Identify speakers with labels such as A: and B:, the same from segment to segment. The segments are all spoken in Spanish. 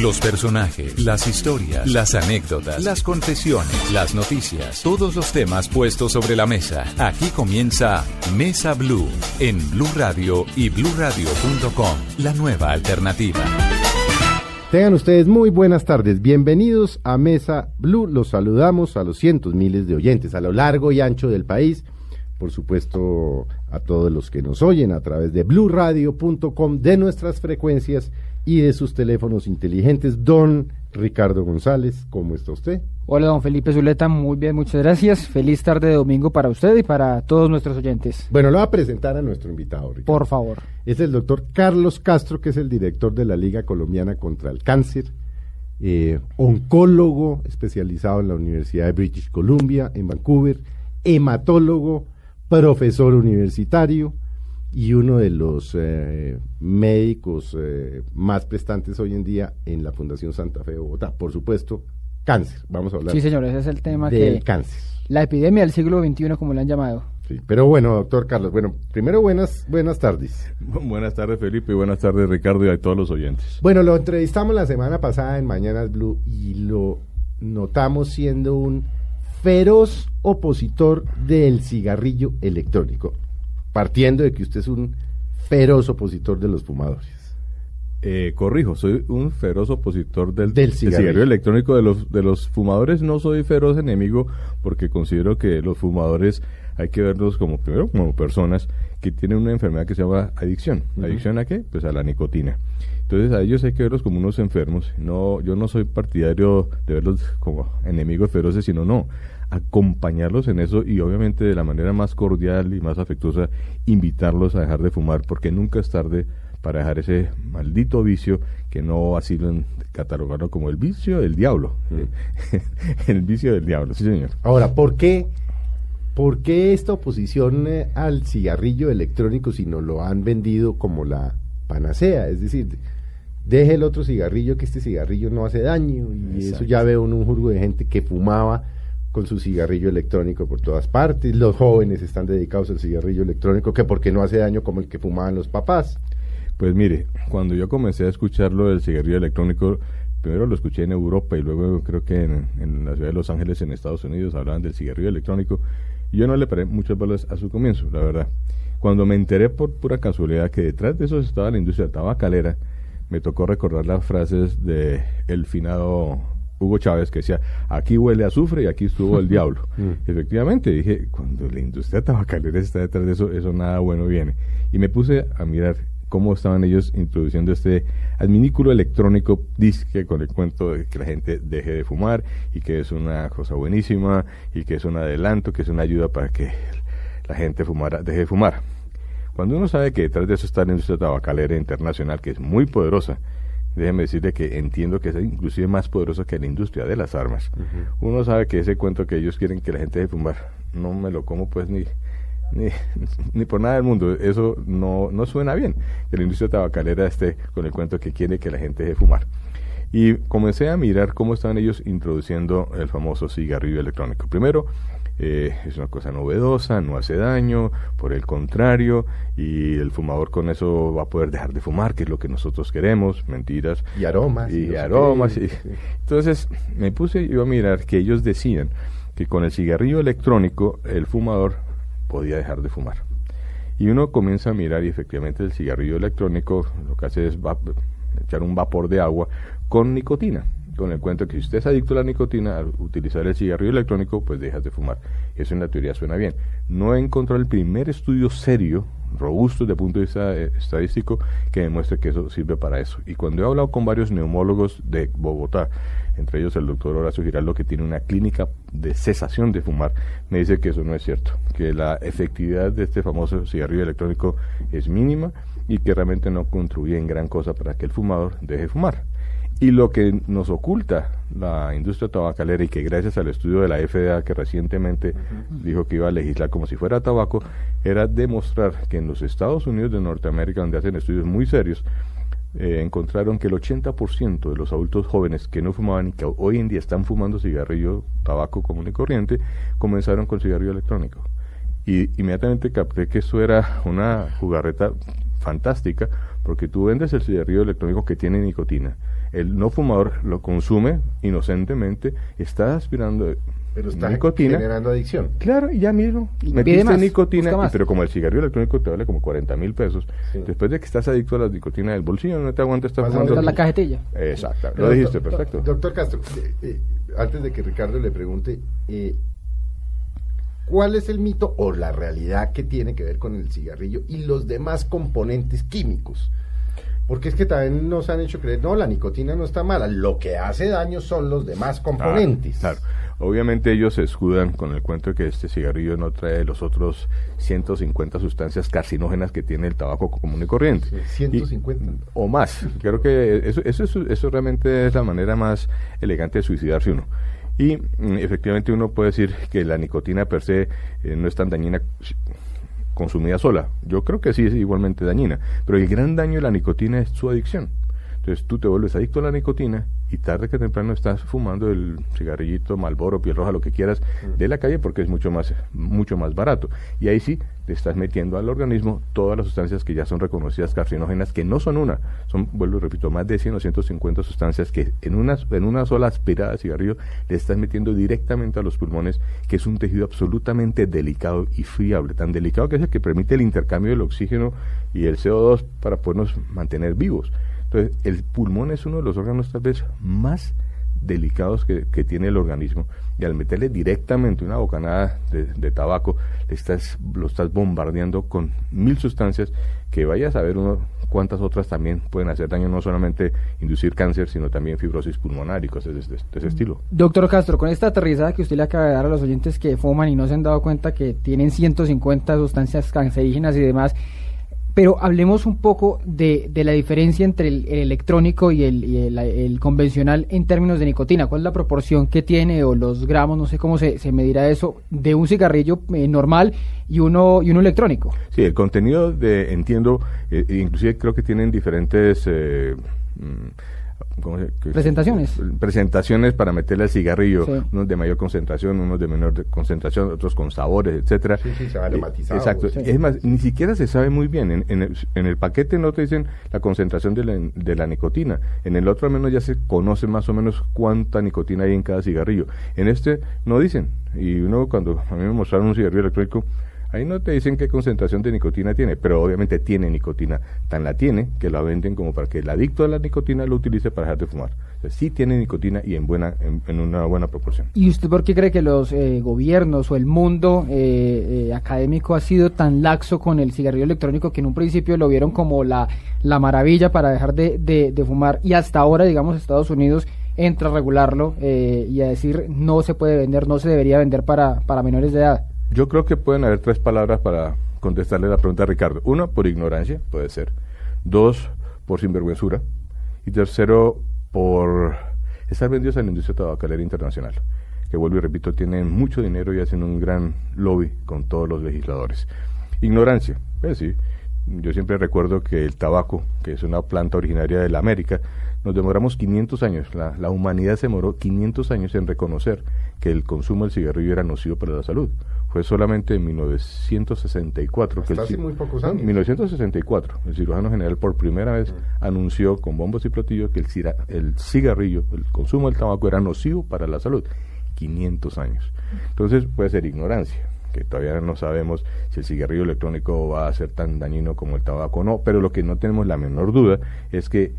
A: Los personajes, las historias, las anécdotas, las confesiones, las noticias, todos los temas puestos sobre la mesa. Aquí comienza Mesa Blue en Blue Radio y BlueRadio.com, la nueva alternativa.
B: Tengan ustedes muy buenas tardes. Bienvenidos a Mesa Blue. Los saludamos a los cientos miles de oyentes a lo largo y ancho del país. Por supuesto, a todos los que nos oyen a través de bluradio.com, de nuestras frecuencias y de sus teléfonos inteligentes. Don Ricardo González, ¿cómo está usted?
C: Hola, don Felipe Zuleta, muy bien, muchas gracias. Feliz tarde de domingo para usted y para todos nuestros oyentes.
B: Bueno, lo voy a presentar a nuestro invitado, Ricardo.
C: Por favor.
B: Es el doctor Carlos Castro, que es el director de la Liga Colombiana contra el Cáncer, eh, oncólogo especializado en la Universidad de British Columbia, en Vancouver, hematólogo, profesor universitario y uno de los eh, médicos eh, más prestantes hoy en día en la Fundación Santa Fe de Bogotá. Por supuesto, cáncer. Vamos a hablar.
C: Sí, señor, ese es el tema
B: del cáncer.
C: La epidemia del siglo XXI, como le han llamado.
B: Sí, pero bueno, doctor Carlos, bueno, primero buenas, buenas tardes.
D: Buenas tardes, Felipe, y buenas tardes, Ricardo, y a todos los oyentes.
B: Bueno, lo entrevistamos la semana pasada en Mañanas Blue y lo notamos siendo un feroz opositor del cigarrillo electrónico partiendo de que usted es un feroz opositor de los fumadores.
D: Eh, corrijo, soy un feroz opositor del, cigarrillo. electrónico de los, de los fumadores. No soy feroz enemigo porque considero que los fumadores hay que verlos como, primero, como personas que tienen una enfermedad que se llama adicción. ¿Adicción a qué? Pues a la nicotina. Entonces a ellos hay que verlos como unos enfermos. No, yo no soy partidario de verlos como enemigos feroces, sino no acompañarlos en eso y obviamente de la manera más cordial y más afectuosa invitarlos a dejar de fumar porque nunca es tarde para dejar ese maldito vicio que no así lo catalogarlo como el vicio del diablo. Mm. el vicio del diablo, sí señor.
B: Ahora, ¿por qué, por qué esta oposición eh, al cigarrillo electrónico si no lo han vendido como la panacea? Es decir, deje el otro cigarrillo que este cigarrillo no hace daño y eso ya veo en un jurgo de gente que fumaba su cigarrillo electrónico por todas partes. Los jóvenes están dedicados al cigarrillo electrónico, que porque no hace daño como el que fumaban los papás.
D: Pues mire, cuando yo comencé a escucharlo del cigarrillo electrónico, primero lo escuché en Europa y luego creo que en, la ciudad de Los Ángeles, en Estados Unidos, hablaban del cigarrillo electrónico. Y yo no le paré muchas bolas a su comienzo, la verdad. Cuando me enteré por pura casualidad que detrás de eso estaba la industria tabacalera, me tocó recordar las frases de el finado Hugo Chávez que decía, aquí huele a azufre y aquí estuvo el diablo. Mm. Efectivamente, dije, cuando la industria tabacalera está detrás de eso, eso nada bueno viene. Y me puse a mirar cómo estaban ellos introduciendo este adminículo electrónico disque con el cuento de que la gente deje de fumar y que es una cosa buenísima y que es un adelanto, que es una ayuda para que la gente fumara, deje de fumar. Cuando uno sabe que detrás de eso está la industria tabacalera internacional, que es muy poderosa, déjeme decirle que entiendo que es inclusive más poderoso que la industria de las armas. Uno sabe que ese cuento que ellos quieren que la gente deje fumar, no me lo como pues ni, ni, por nada del mundo. Eso no, no suena bien, que la industria tabacalera esté con el cuento que quiere que la gente deje fumar. Y comencé a mirar cómo estaban ellos introduciendo el famoso cigarrillo electrónico. Primero, eh, es una cosa novedosa, no hace daño, por el contrario, y el fumador con eso va a poder dejar de fumar, que es lo que nosotros queremos, mentiras.
B: Y aromas.
D: Y, aromas. Y, entonces me puse yo a mirar que ellos decían que con el cigarrillo electrónico el fumador podía dejar de fumar. Y uno comienza a mirar y efectivamente el cigarrillo electrónico lo que hace es echar un vapor de agua con nicotina con el cuento que si usted es adicto a la nicotina, al utilizar el cigarrillo electrónico, pues dejas de fumar. Eso en la teoría suena bien. No he encontrado el primer estudio serio, robusto desde el punto de vista eh, estadístico, que demuestre que eso sirve para eso. Y cuando he hablado con varios neumólogos de Bogotá, entre ellos el doctor Horacio Giraldo, que tiene una clínica de cesación de fumar, me dice que eso no es cierto, que la efectividad de este famoso cigarrillo electrónico es mínima y que realmente no contribuye en gran cosa para que el fumador deje de fumar. Y lo que nos oculta la industria tabacalera y que gracias al estudio de la FDA que recientemente dijo que iba a legislar como si fuera tabaco, era demostrar que en los Estados Unidos de Norteamérica, donde hacen estudios muy serios, eh, encontraron que el 80% de los adultos jóvenes que no fumaban y que hoy en día están fumando cigarrillo, tabaco común y corriente, comenzaron con cigarrillo electrónico. Y inmediatamente capté que eso era una jugarreta fantástica, porque tú vendes el cigarrillo electrónico que tiene nicotina el no fumador lo consume inocentemente, está aspirando
B: pero está
D: nicotina.
B: generando adicción.
D: Claro, y ya mismo.
C: Y
D: metiste
C: más,
D: nicotina,
C: busca más.
D: y- pero como el cigarrillo electrónico te vale como 40 mil pesos,
B: Sí.
D: después de que estás adicto a la nicotina del bolsillo, no te aguanta estar fumando.
C: La cajetilla.
D: Exacto,
B: Pero,
D: lo dijiste,
B: do-
D: perfecto.
B: Doctor Castro, eh, eh, antes de que Ricardo le pregunte, eh, ¿cuál es el mito o la realidad que tiene que ver con el cigarrillo y los demás componentes químicos? Porque es que también nos han hecho creer, no, la nicotina no está mala, lo que hace daño son los demás componentes.
D: Claro, claro. Obviamente ellos se escudan con el cuento de que este cigarrillo no trae los otros 150 sustancias carcinógenas que tiene el tabaco común y corriente.
B: Sí, 150.
D: Y- o más. Creo que eso, eso, es- eso realmente es la manera más elegante de suicidarse uno. Y mm, efectivamente uno puede decir que la nicotina per se eh, no es tan dañina consumida sola. Yo creo que sí es igualmente dañina. Pero el gran daño de la nicotina es su adicción. Entonces tú te vuelves adicto a la nicotina y tarde que temprano estás fumando el cigarrillito, Malboro, piel roja, lo que quieras de la calle porque es mucho más mucho más barato. Y ahí sí te estás metiendo al organismo todas las sustancias que ya son reconocidas carcinógenas, que no son una, son, vuelvo y repito, más de 100 o 150 sustancias que en una, en una sola aspirada de cigarrillo le estás metiendo directamente a los pulmones, que es un tejido absolutamente delicado y friable, tan delicado que es el que permite el intercambio del oxígeno y el CO2 para podernos mantener vivos. Entonces, el pulmón es uno de los órganos tal vez más delicados que, que tiene el organismo y al meterle directamente una bocanada de, tabaco, le estás, lo estás bombardeando con mil sustancias que vaya a saber uno cuántas otras también pueden hacer daño, no solamente inducir cáncer, sino también fibrosis pulmonar y cosas de, ese estilo.
C: Doctor Castro, con esta aterrizada que usted le acaba de dar a los oyentes que fuman y no se han dado cuenta que tienen 150 sustancias cancerígenas y demás, pero hablemos un poco de, de la diferencia entre el, el electrónico y, el, y el- convencional en términos de nicotina. ¿Cuál es la proporción que tiene o los gramos, no sé cómo se, se medirá eso, de un cigarrillo eh, normal y uno, y uno electrónico?
D: Sí, el contenido de, entiendo, eh, inclusive creo que tienen diferentes... eh, mm, ¿cómo se- qué-
C: Presentaciones.
D: Presentaciones para meterle al cigarrillo,
C: Sí.
D: unos de mayor concentración, unos de menor de- concentración, otros con sabores, etcétera.
B: Sí, sí, se van
D: Eh. Exacto.
C: Sí.
D: Es más, ni siquiera se sabe muy bien. En, en el, en el paquete no te dicen la concentración de la, de la nicotina. En el otro al menos ya se conoce más o menos cuánta nicotina hay en cada cigarrillo. En este no dicen. Y uno cuando a mí me mostraron un cigarrillo electrónico, ahí no te dicen qué concentración de nicotina tiene, pero obviamente tiene nicotina. Tan la tiene que la venden como para que el adicto a la nicotina lo utilice para dejar de fumar. O sea, sí tiene nicotina y en buena en, una buena proporción.
C: ¿Y usted por qué cree que los eh, gobiernos o el mundo eh, eh, académico ha sido tan laxo con el cigarrillo electrónico que en un principio lo vieron como la, la maravilla para dejar de, de- de fumar y hasta ahora, digamos, Estados Unidos entra a regularlo eh, y a decir no se puede vender, no se debería vender para, para menores de edad?
D: Yo creo que pueden haber tres palabras para contestarle la pregunta a Ricardo. Uno, por ignorancia, puede ser. Dos, por sinvergüenzura. Y tercero, por estar vendidos a la industria tabacalera internacional. Que vuelvo y repito, tienen mucho dinero y hacen un gran lobby con todos los legisladores. Ignorancia, pues sí. Yo siempre recuerdo que el tabaco, que es una planta originaria de la América, nos demoramos 500 años, la, la humanidad se demoró 500 años en reconocer que el consumo del cigarrillo era nocivo para la salud. Fue solamente en 1964 que
B: Hasta
D: el
B: hace
D: ci-
B: muy pocos años.
D: 1964, el cirujano general por primera vez anunció con bombos y platillos que el, cira- el cigarrillo, el consumo del tabaco era nocivo para la salud. 500 años. Entonces puede ser ignorancia, que todavía no sabemos si el cigarrillo electrónico va a ser tan dañino como el tabaco o no, pero lo que no tenemos la menor duda es que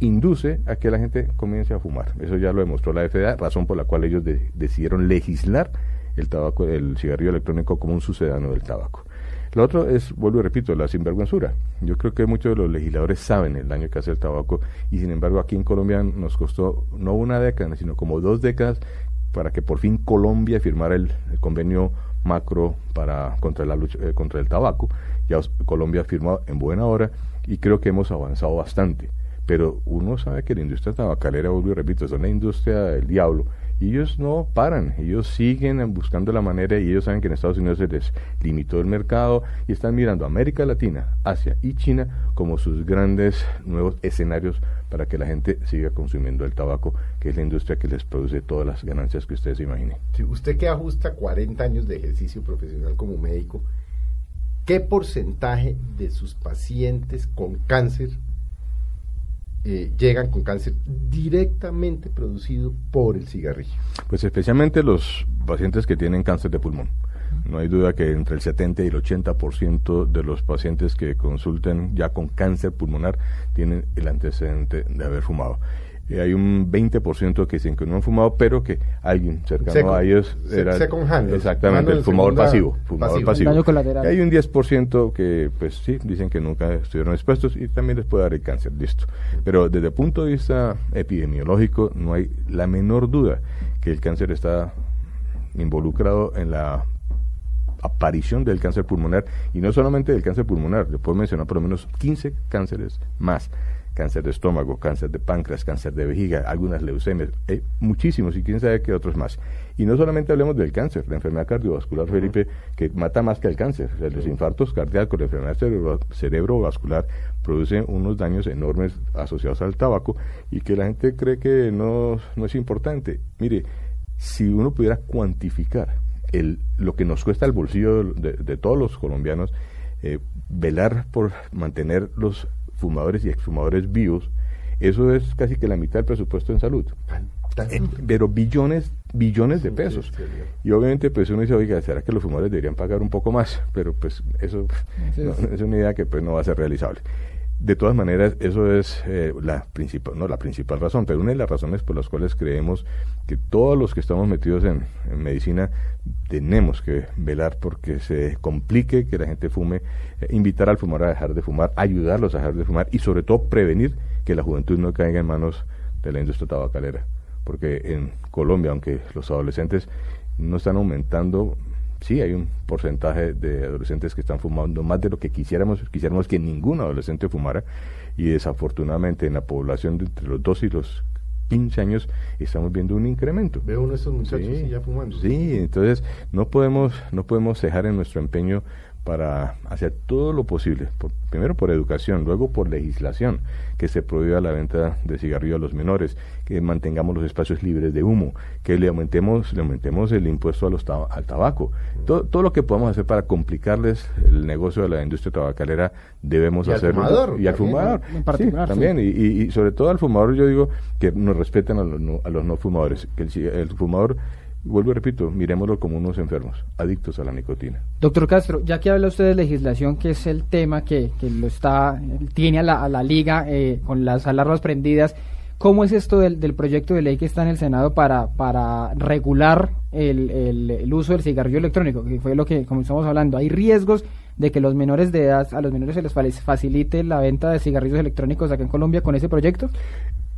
D: induce a que la gente comience a fumar. Eso ya lo demostró la FDA, razón por la cual ellos de- decidieron legislar el tabaco, el cigarrillo electrónico como un sucedáneo del tabaco. Lo otro es, vuelvo y repito, la sinvergüenzura. Yo creo que muchos de los legisladores saben el daño que hace el tabaco y sin embargo aquí en Colombia nos costó no una década, sino como dos décadas para que por fin Colombia firmara el, convenio macro para contra la lucha eh, contra el tabaco. Ya Colombia firmado en buena hora y creo que hemos avanzado bastante. pero uno sabe que la industria tabacalera, vuelvo y repito, es una industria del diablo ellos no paran, ellos siguen buscando la manera y ellos saben que en Estados Unidos se les limitó el mercado y están mirando América Latina, Asia y China como sus grandes nuevos escenarios para que la gente siga consumiendo el tabaco, que es la industria que les produce todas las ganancias que ustedes imaginen.
B: Si usted que ajusta 40 años de ejercicio profesional como médico, ¿qué porcentaje de sus pacientes con cáncer eh, llegan con cáncer directamente producido por el cigarrillo?
D: Pues especialmente los pacientes que tienen cáncer de pulmón. No hay duda que entre el 70 y el 80% de los pacientes que consulten ya con cáncer pulmonar tienen el antecedente de haber fumado. Eh, hay un 20% que dicen que no han fumado, pero que alguien cercano a ellos era exactamente el fumador pasivo, fumador pasivo. Y hay un 10% que pues sí dicen que nunca estuvieron expuestos y también les puede dar el cáncer, listo. Pero desde el punto de vista epidemiológico no hay la menor duda que el cáncer está involucrado en la aparición del cáncer pulmonar y no solamente del cáncer pulmonar, le puedo mencionar por lo menos 15 cánceres más cáncer de estómago, cáncer de páncreas, cáncer de vejiga, algunas leucemias, eh, muchísimos y quién sabe qué otros más. Y no solamente hablemos del cáncer, la enfermedad cardiovascular, Felipe, que mata más que el cáncer. los infartos cardíacos, la enfermedad cerebrovascular producen unos daños enormes asociados al tabaco y que la gente cree que no, no es importante. Mire, si uno pudiera cuantificar el, lo que nos cuesta el bolsillo de, todos los colombianos, eh, velar por mantener los fumadores y exfumadores vivos, eso es casi que la mitad del presupuesto en salud. Eh, pero billones, billones de pesos. Y obviamente pues uno dice, oiga, ¿será que los fumadores deberían pagar un poco más? Pero pues eso es una idea que pues no va a ser realizable. De todas maneras, eso es eh, la principal, no la principal razón, pero una de las razones por las cuales creemos que todos los que estamos metidos en, medicina tenemos que velar porque se complique que la gente fume, eh, invitar al fumador a dejar de fumar, ayudarlos a dejar de fumar y sobre todo prevenir que la juventud no caiga en manos de la industria tabacalera. Porque en Colombia, aunque los adolescentes no están aumentando sí hay un porcentaje de adolescentes que están fumando más de lo que quisiéramos, quisiéramos que ningún adolescente fumara y desafortunadamente en la población de entre los 2 y los 15 años estamos viendo un incremento.
B: Veo uno de estos muchachos ya fumando.
D: Sí, entonces no podemos no podemos cejar en nuestro empeño para hacer todo lo posible, primero por educación, luego por legislación, que se prohíba la venta de cigarrillos a los menores, que mantengamos los espacios libres de humo, que le aumentemos, le aumentemos el impuesto a los al tabaco. Todo, todo lo que podamos hacer para complicarles el negocio de la industria tabacalera debemos hacerlo. y al fumador. En particular, también. Y, y, sobre todo al fumador yo digo que nos respeten a los no, a los no fumadores, que el, el fumador Vuelvo y repito, miremoslo como unos enfermos, adictos a la nicotina.
C: Doctor Castro, ya que habla usted de legislación, que es el tema que, que lo está tiene a la, la liga eh, con las alarmas prendidas, ¿cómo es esto del, del, proyecto de ley que está en el Senado para, para regular el, el, uso del cigarrillo electrónico? Que fue lo que comenzamos hablando. ¿Hay riesgos de que los menores de edad, a los menores se les facilite la venta de cigarrillos electrónicos acá en Colombia con ese proyecto?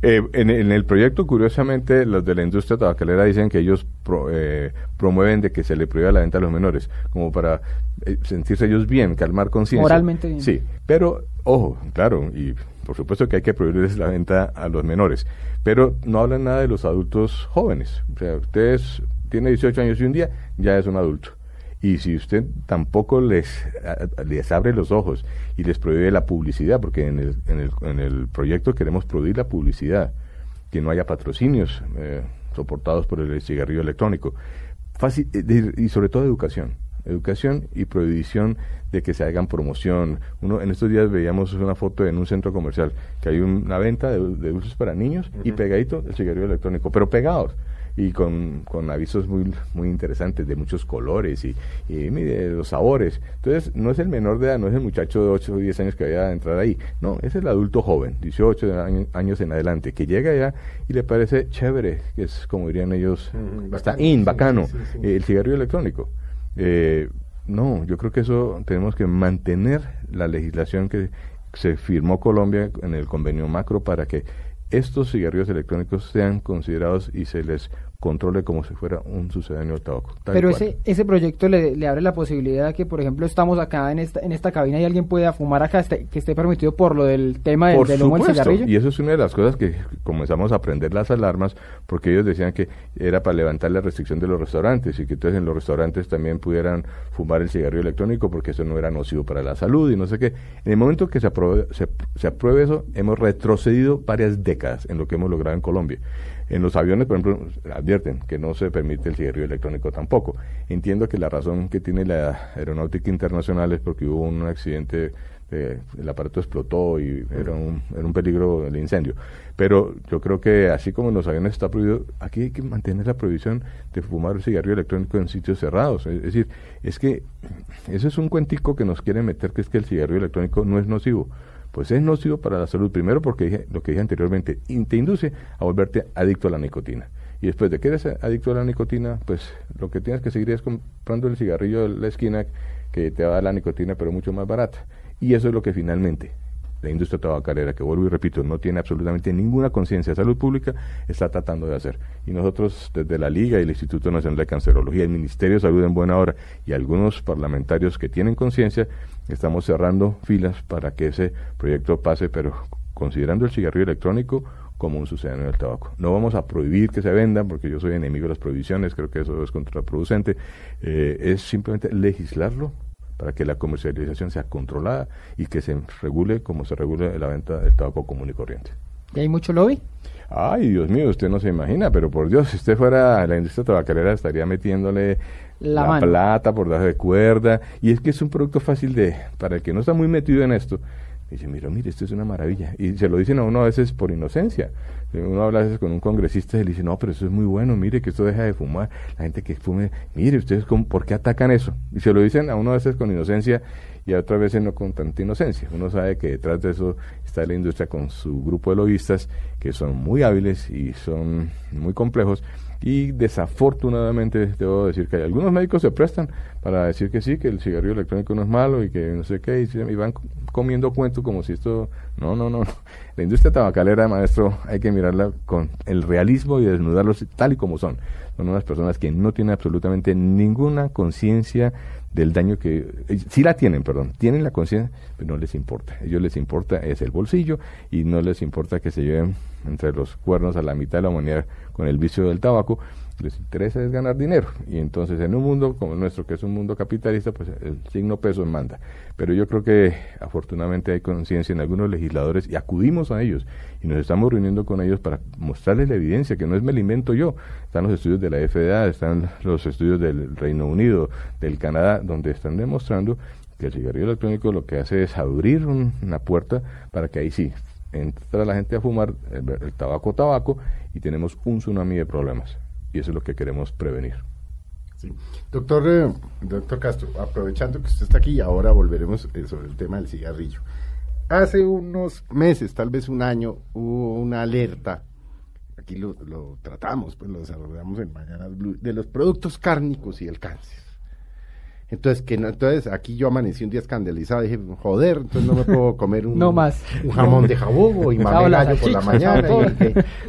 D: Eh, en, el proyecto, curiosamente, los de la industria tabacalera dicen que ellos eh, promueven de que se le prohíba la venta a los menores, como para eh, sentirse ellos bien, calmar conciencia.
C: Moralmente bien.
D: Sí, pero, ojo, claro, y por supuesto que hay que prohibirles la venta a los menores, pero no hablan nada de los adultos jóvenes. O sea, ustedes tiene 18 años y un día ya es un adulto. Y si usted tampoco les, les abre los ojos y les prohíbe la publicidad, porque en el, en el, en el proyecto queremos prohibir la publicidad, que no haya patrocinios eh, soportados por el cigarrillo electrónico, Fácil, eh, y sobre todo educación. Educación y prohibición de que se hagan promoción. Uno en estos días veíamos una foto en un centro comercial que hay una venta de, de dulces para niños y pegadito el cigarrillo electrónico, pero pegados y con, con avisos muy, muy interesantes de muchos colores y, y mire, los sabores. Entonces, no es el menor de edad, no es el muchacho de 8 o 10 años que vaya a entrar ahí, no, es el adulto joven, 18 años, en adelante, que llega allá y le parece chévere, que es como dirían ellos, está in, bacano, el cigarrillo electrónico. Eh, no, yo creo que eso tenemos que mantener la legislación que se firmó Colombia en el convenio macro para que estos cigarrillos electrónicos sean considerados y se les controle como si fuera un sucedáneo tabaco.
C: Pero ese, ese proyecto le, le, abre la posibilidad que, por ejemplo, estamos acá en esta, en esta cabina y alguien pueda fumar acá, este, que esté permitido por lo del tema del, del humo del cigarrillo.
D: Y eso es una de las cosas que comenzamos a aprender las alarmas, porque ellos decían que era para levantar la restricción de los restaurantes y que entonces en los restaurantes también pudieran fumar el cigarrillo electrónico porque eso no era nocivo para la salud y no sé qué. En el momento que se apruebe, se, se apruebe eso, hemos retrocedido varias décadas en lo que hemos logrado en Colombia. En los aviones, por ejemplo, advierten que no se permite el cigarrillo electrónico tampoco. Entiendo que la razón que tiene la aeronáutica internacional es porque hubo un accidente, eh, el aparato explotó y era un, era un peligro el incendio. Pero yo creo que así como en los aviones está prohibido, aquí hay que mantener la prohibición de fumar el cigarrillo electrónico en sitios cerrados. Es, decir, es que eso es un cuentico que nos quieren meter, que es que el cigarrillo electrónico no es nocivo pues es nocivo para la salud. Primero porque dije, lo que dije anteriormente, te induce a volverte adicto a la nicotina. Y después de que eres adicto a la nicotina, pues lo que tienes que seguir es comprando el cigarrillo de la esquina que te va a dar la nicotina, pero mucho más barata. Y eso es lo que finalmente la industria tabacalera, que vuelvo y repito, no tiene absolutamente ninguna conciencia de salud pública, está tratando de hacer. Y nosotros, desde la Liga y el Instituto Nacional de Cancerología, el Ministerio de Salud en buena hora y algunos parlamentarios que tienen conciencia, estamos cerrando filas para que ese proyecto pase, pero considerando el cigarrillo electrónico como un sucedáneo del tabaco. No vamos a prohibir que se vendan, porque yo soy enemigo de las prohibiciones, creo que eso es contraproducente. Eh, es simplemente legislarlo para que la comercialización sea controlada y que se regule como se regule la venta del tabaco común y corriente.
C: ¿Y hay mucho lobby?
D: Ay, Dios mío, usted no se imagina, pero por Dios, si usted fuera la industria tabacalera estaría metiéndole la, plata por debajo de cuerda. Y es que es un producto fácil de, para el que no está muy metido en esto, dice, mira, mire, esto es una maravilla. Y se lo dicen a uno a veces por inocencia. Uno habla a veces con un congresista y le dice, no, pero eso es muy bueno, mire que esto deja de fumar. La gente que fume, mire, ustedes, ¿por qué atacan eso? Y se lo dicen a uno a veces con inocencia y a otras veces no con tanta inocencia. Uno sabe que detrás de eso está la industria con su grupo de lobistas que son muy hábiles y son muy complejos y desafortunadamente debo decir que hay algunos médicos se prestan para decir que sí, que el cigarrillo electrónico no es malo y que no sé qué, y, van comiendo cuentos como si esto... No, no, no. La industria tabacalera, maestro, hay que mirarla con el realismo y desnudarlos tal y como son. Son unas personas que no tienen absolutamente ninguna conciencia del daño que eh, sí la tienen, perdón, tienen la conciencia, pero no les importa. A ellos les importa es el bolsillo y no les importa que se lleven entre los cuernos a la mitad de la humanidad con el vicio del tabaco, les interesa es ganar dinero. Y entonces en un mundo como el nuestro, que es un mundo capitalista, pues el signo peso manda. Pero yo creo que afortunadamente hay conciencia en algunos legisladores y acudimos a ellos y nos estamos reuniendo con ellos para mostrarles la evidencia, que no es me la invento yo. Están los estudios de la FDA, están los estudios del Reino Unido, del Canadá, donde están demostrando que el cigarrillo electrónico lo que hace es abrir una puerta para que ahí sí entra la gente a fumar el tabaco tabaco y tenemos un tsunami de problemas y eso es lo que queremos prevenir.
B: Doctor, eh, doctor Castro, aprovechando que usted está aquí, ahora volveremos eh, sobre el tema del cigarrillo. Hace unos meses, tal vez un año, hubo una alerta, aquí lo, lo tratamos, pues lo desarrollamos en Mañanas Blue, de los productos cárnicos y el cáncer. Entonces, que no, entonces aquí yo amanecí un día escandalizado, dije, joder, entonces no me puedo comer un,
C: no más.
B: un jamón de jabugo y mamelayo por la mañana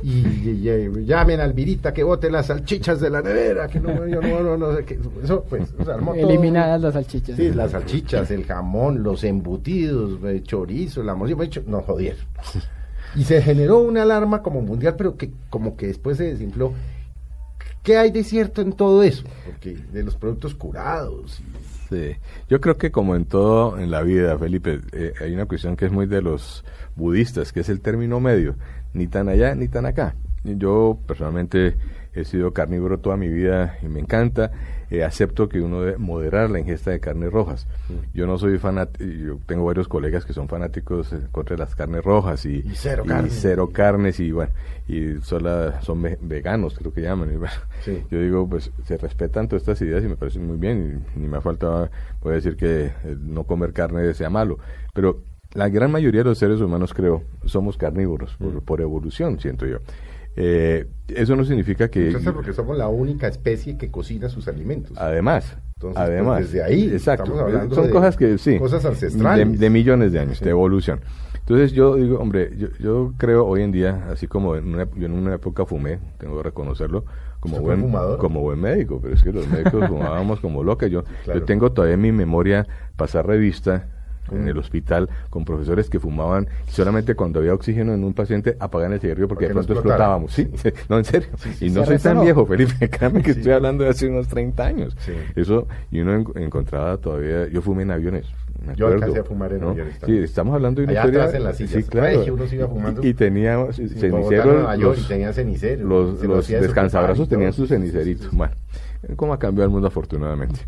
B: y, y, y, llamen al virita que bote las salchichas de la nevera, que no, yo no, no, no sé qué, eso pues, o sea,
C: Eliminadas las salchichas.
B: Sí, las salchichas, el jamón, los embutidos, el chorizo, la morcilla, no joder. Y se generó una alarma como mundial, pero que como que después se desinfló ¿Qué hay de cierto en todo eso? Porque de los productos curados.
D: Sí, yo creo que como en todo en la vida, Felipe, eh, hay una cuestión que es muy de los budistas, que es el término medio, ni tan allá ni tan acá. Yo personalmente he sido carnívoro toda mi vida y me encanta. Eh, acepto que uno debe moderar la ingesta de carnes rojas. Mm. Yo no soy fanático, yo tengo varios colegas que son fanáticos contra las carnes rojas y,
B: cero,
D: carnes y bueno, y solo son veganos, creo que llaman. Yo digo, pues se respetan todas estas ideas y me parecen muy bien y ni me falta, puede decir que eh, no comer carne sea malo, pero la gran mayoría de los seres humanos, creo, somos carnívoros por, mm. por evolución, siento yo. Eh, eso no significa que...
B: Entonces, porque somos la única especie que cocina sus alimentos.
D: Además,
B: Entonces,
D: además.
B: Pues, desde ahí,
D: exacto.
B: estamos hablando
D: Son
B: de
D: cosas que, sí.
B: Cosas ancestrales.
D: De, millones de años, de evolución. Entonces yo digo, hombre, yo, yo creo hoy en día, así como en una, yo en una época fumé, tengo que reconocerlo, como
B: ¿Usted fue
D: buen,
B: fumador?
D: como buen médico, pero es que los médicos fumábamos como locos. Yo,
B: Claro.
D: yo tengo todavía en mi memoria pasar revista en el hospital con profesores que fumaban solamente cuando había oxígeno en un paciente apagaban el cigarrillo porque de
B: Para que
D: pronto
B: no
D: explotábamos. Sí, no, en serio. y no
C: ¿Se
D: soy tan viejo, Felipe, créame que
B: Sí.
D: estoy hablando de hace unos 30 años. Eso, y uno en- encontraba todavía, yo fumé en aviones. me
B: Yo
D: acuerdo,
B: alcancé a fumar en
D: ¿no?
B: aviones
D: Sí, estamos hablando de una
B: Allá
D: historia.
B: atrás en las sillas.
D: Sí, claro.
B: Uno se iba fumando.
D: Y, y
B: Bogotá,
D: ceniceros.
B: York,
D: los-
B: y tenía cenicero.
D: los, descansabrazos tenían sus ceniceritos. Bueno, cómo ha cambiado el mundo afortunadamente.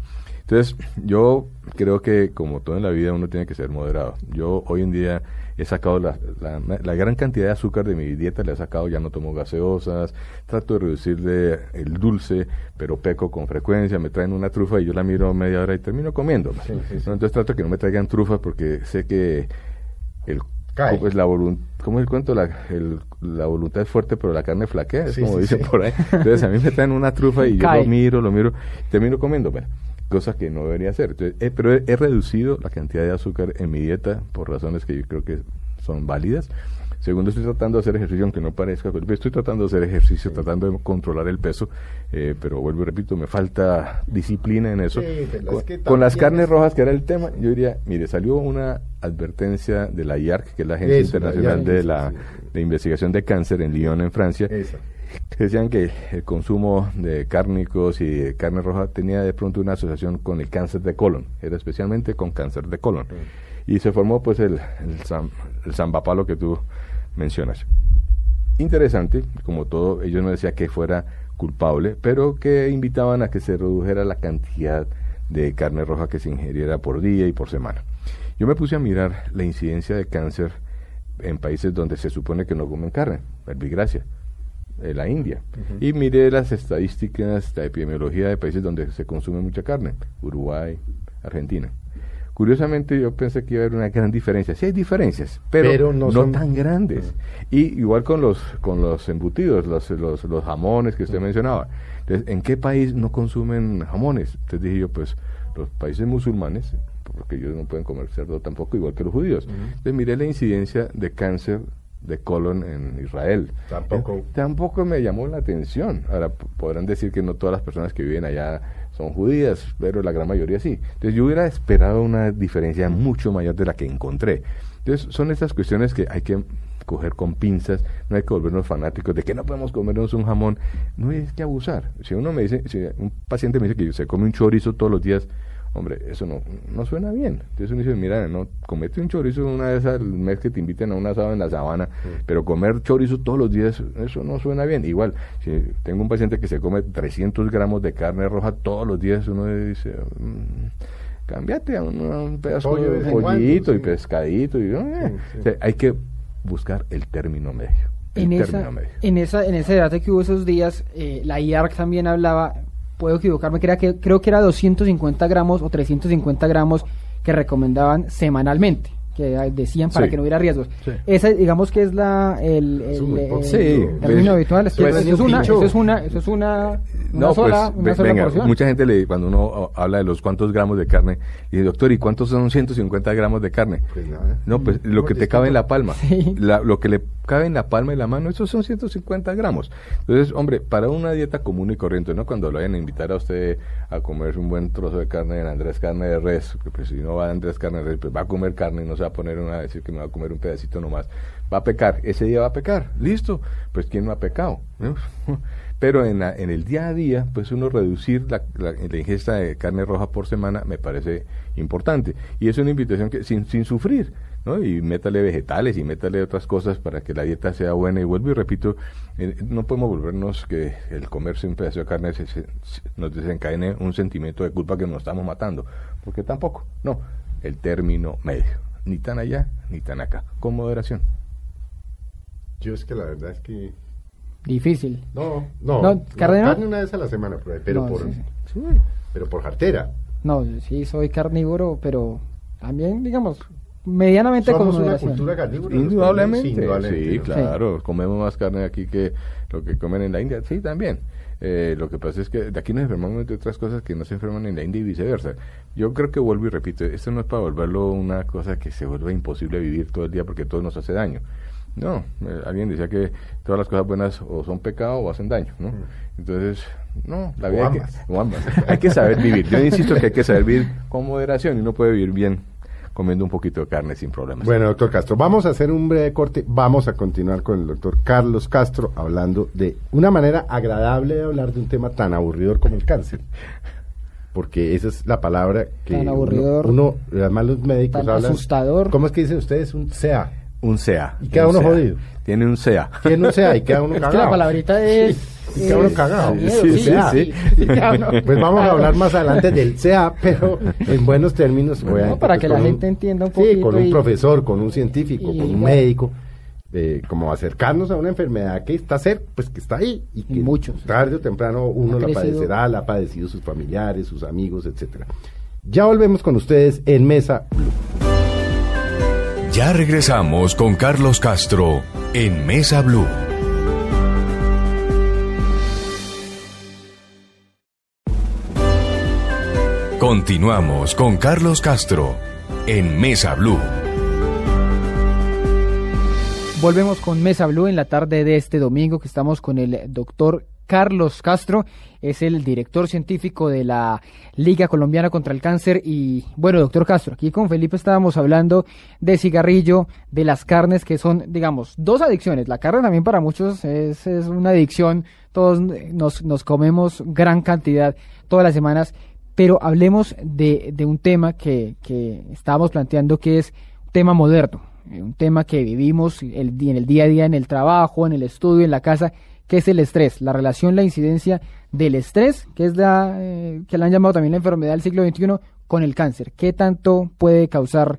D: Entonces, yo creo que como todo en la vida uno tiene que ser moderado. Yo hoy en día he sacado la, la, la gran cantidad de azúcar de mi dieta, la he sacado, ya no tomo gaseosas, trato de reducirle el dulce, pero peco con frecuencia, me traen una trufa y yo la miro media hora y termino comiendo.
B: Sí, sí, sí.
D: Entonces trato que no me traigan trufas porque sé que el pues la ¿cómo es el cuento? La, el- la voluntad es fuerte, pero la carne flaquea, es
B: Sí,
D: como
B: sí,
D: dicen
B: sí.
D: por ahí. Entonces a mí me traen una trufa y yo lo miro, lo miro, termino comiendo, bueno, cosa que no debería hacer. Entonces, eh, pero he, he reducido la cantidad de azúcar en mi dieta por razones que yo creo que son válidas. Segundo, estoy tratando de hacer ejercicio, aunque no parezca, estoy tratando de hacer ejercicio, tratando de controlar el peso, eh, pero vuelvo y repito, me falta disciplina en eso.
B: Sí, pero es
D: con,
B: que
D: con las carnes
B: es-
D: rojas, que era el tema, yo diría, mire, salió una advertencia de la IARC, que es la Agencia
B: Eso, la
D: Internacional
B: IARC,
D: de la
B: sí.
D: de Investigación de Cáncer en Lyon, en Francia,
B: Esa.
D: decían que el consumo de cárnicos y de carne roja tenía de pronto una asociación con el cáncer de colon, era especialmente con cáncer de colon. Y se formó pues el, el, zam- el zambapalo que tú mencionas. Interesante, como todo, ellos no decían que fuera culpable, pero que invitaban a que se redujera la cantidad de carne roja que se ingeriera por día y por semana. Yo me puse a mirar la incidencia de cáncer en países donde se supone que no comen carne, verbigracia, eh, la India. Y miré las estadísticas de epidemiología de países donde se consume mucha carne, Uruguay, Argentina. Curiosamente yo pensé que iba a haber una gran diferencia. Sí hay diferencias, pero,
B: Pero no
D: no,
B: son-
D: tan grandes. Y igual con los con los embutidos, los, los, los jamones que usted mencionaba. Entonces, ¿en qué país no consumen jamones? Entonces dije yo, pues los países musulmanes, porque ellos no pueden comer cerdo tampoco, igual que los judíos. Entonces miré la incidencia de cáncer de colon en Israel.
B: Tampoco.
D: Eh, tampoco me llamó la atención. Ahora podrán decir que no todas las personas que viven allá son judías, pero la gran mayoría sí. Entonces yo hubiera esperado una diferencia mucho mayor de la que encontré. Entonces son estas cuestiones que hay que coger con pinzas, no hay que volvernos fanáticos de que no podemos comernos un jamón, no hay que abusar. Si uno me dice, si un paciente me dice que se come un chorizo todos los días, hombre, eso no, no suena bien. Entonces uno dice, mira, no, comete un chorizo una vez al mes que te inviten a un asado en la sabana, pero comer chorizo todos los días, eso no suena bien. Igual, si tengo un paciente que se come 300 gramos de carne roja todos los días, uno dice, mm, cámbiate a un, a un pedazo
B: Pollo de
D: pollito y pescadito. Y, eh,
B: Sí, sí.
D: o sea, hay que buscar el término medio. El
C: En
D: término
C: esa,
D: medio.
C: en esa en ese debate que hubo esos días, eh, la IARC también hablaba, puedo equivocarme, creo que, creo que era 250 gramos o 350 gramos que recomendaban semanalmente, que decían para
D: Sí.
C: que no hubiera riesgos.
D: Sí.
C: Esa, digamos que es la el,
B: Es
C: el,
B: muy
C: el
B: poco.
D: Sí,
C: término habitual, es que
D: pues,
C: eso, es una, eso es una, eso es una
D: No,
C: sola,
D: pues,
C: una
D: ve-
C: sola
D: venga,
C: porción.
D: mucha gente le, cuando uno habla de los cuántos gramos de carne, dice, doctor, ¿y cuántos son 150 gramos de carne?
B: Pues nada.
D: No, pues lo que te cabe en la palma.
C: Sí.
D: La- lo que le cabe en la palma y la mano, esos son 150 gramos. Entonces, hombre, para una dieta común y corriente, ¿no? Cuando lo vayan a invitar a usted a comer un buen trozo de carne en Andrés Carne de Res, que pues si no va a Andrés Carne de Res, pues va a comer carne y no se va a poner una a decir que me va a comer un pedacito nomás. Va a pecar, ese día va a pecar, listo. Pues ¿quién no ha pecado? ¿no? Pero en, la- en el día a día, pues uno reducir la, ingesta de carne roja por semana me parece importante. Y es una invitación que sin, sin sufrir, ¿no? Y métale vegetales y métale otras cosas para que la dieta sea buena. Y vuelvo y repito, eh, no podemos volvernos que el comerse un pedazo de carne nos desencadene un sentimiento de culpa que nos estamos matando. Porque tampoco, no. El término medio. Ni tan allá, ni tan acá. Con moderación.
B: Yo es que la verdad es que...
C: Difícil.
B: No, no.
C: No, ¿carne no?
B: una vez a la semana, por ahí, pero,
C: No,
B: por,
C: sí, sí.
B: pero por jartera.
C: No, sí soy carnívoro, pero también, digamos, medianamente
B: Somos una
C: moderación.
B: cultura carnívora.
D: Indudablemente, sí, claro, comemos más carne aquí que lo que comen en la India, sí, también. Eh, lo que pasa es que de aquí nos enfermamos de otras cosas que no se enferman en la India y viceversa. Yo creo que vuelvo y repito, esto no es para volverlo una cosa que se vuelva imposible vivir todo el día porque todo nos hace daño. No, eh, alguien decía que todas las cosas buenas o son pecado o hacen daño, ¿no? Entonces, no, la
B: O
D: vida hay que, o ambas. hay que saber vivir. Yo insisto que hay que saber vivir con moderación y uno puede vivir bien comiendo un poquito de carne sin problemas.
B: Bueno, doctor Castro, vamos a hacer un breve corte. Vamos a continuar con el doctor Carlos Castro hablando de una manera agradable de hablar de un tema tan aburridor como el cáncer. Porque esa es la palabra que
C: Tan
B: uno-
C: aburridor,
B: uno, además los médicos
C: tan
B: hablan.
C: asustador.
B: ¿Cómo es que dicen ustedes? Un CA.
D: Un SEA.
B: Y queda
D: Un
B: uno jodido.
D: Tiene un SEA.
B: Tiene un CA y queda uno
C: Es
B: cagado.
C: que la palabrita es...
B: Y queda uno
C: es-
B: cagado.
D: Sí, sí, sí.
B: Pues vamos a hablar más adelante del CA, pero en buenos términos. obviamente,
C: para
B: pues,
C: que la
B: un-
C: gente entienda un
B: Sí,
C: poquito
B: con un
C: y-
B: profesor, con un científico,
C: y
B: con un médico, eh, como acercarnos a una enfermedad que está cerca, pues que está ahí y que
C: muchos.
B: tarde o temprano uno
C: Ha
B: la
C: crecido.
B: padecerá, la ha padecido sus familiares, sus amigos, etcétera. Ya volvemos con ustedes en Mesa Blue.
A: Ya regresamos con Carlos Castro en Mesa Blue. Continuamos con Carlos Castro en Mesa Blue.
C: Volvemos con Mesa Blue en la tarde de este domingo que estamos con el doctor Carlos Castro, es el director científico de la Liga Colombiana contra el Cáncer y bueno, doctor Castro, aquí con Felipe estábamos hablando de cigarrillo, de las carnes que son, digamos, dos adicciones. La carne también para muchos es, es una adicción, todos nos, nos comemos gran cantidad todas las semanas, pero hablemos de, de un tema que, que estábamos planteando que es tema moderno, eh, un tema que vivimos el, en el día a día, en el trabajo, en el estudio, en la casa, que es el estrés, la relación, la incidencia del estrés, que es la eh, que la han llamado también la enfermedad del siglo XXI, con el cáncer. ¿Qué tanto puede causar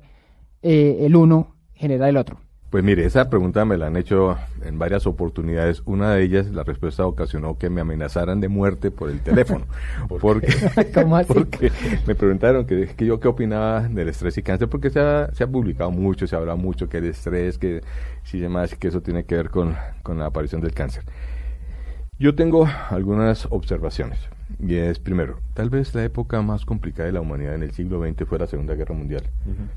C: eh, el uno generar el otro?
D: Pues mire, esa pregunta me la han hecho en varias oportunidades. Una de ellas, la respuesta ocasionó que me amenazaran de muerte por el teléfono. porque,
C: ¿Cómo así?
D: porque me preguntaron que, que yo qué opinaba del estrés y cáncer, porque se ha, se ha publicado mucho, se habla mucho que el estrés, que si demás, que eso tiene que ver con, con la aparición del cáncer. Yo tengo algunas observaciones. Y es, primero, tal vez la época más complicada de la humanidad en el siglo XX fue la Segunda Guerra Mundial,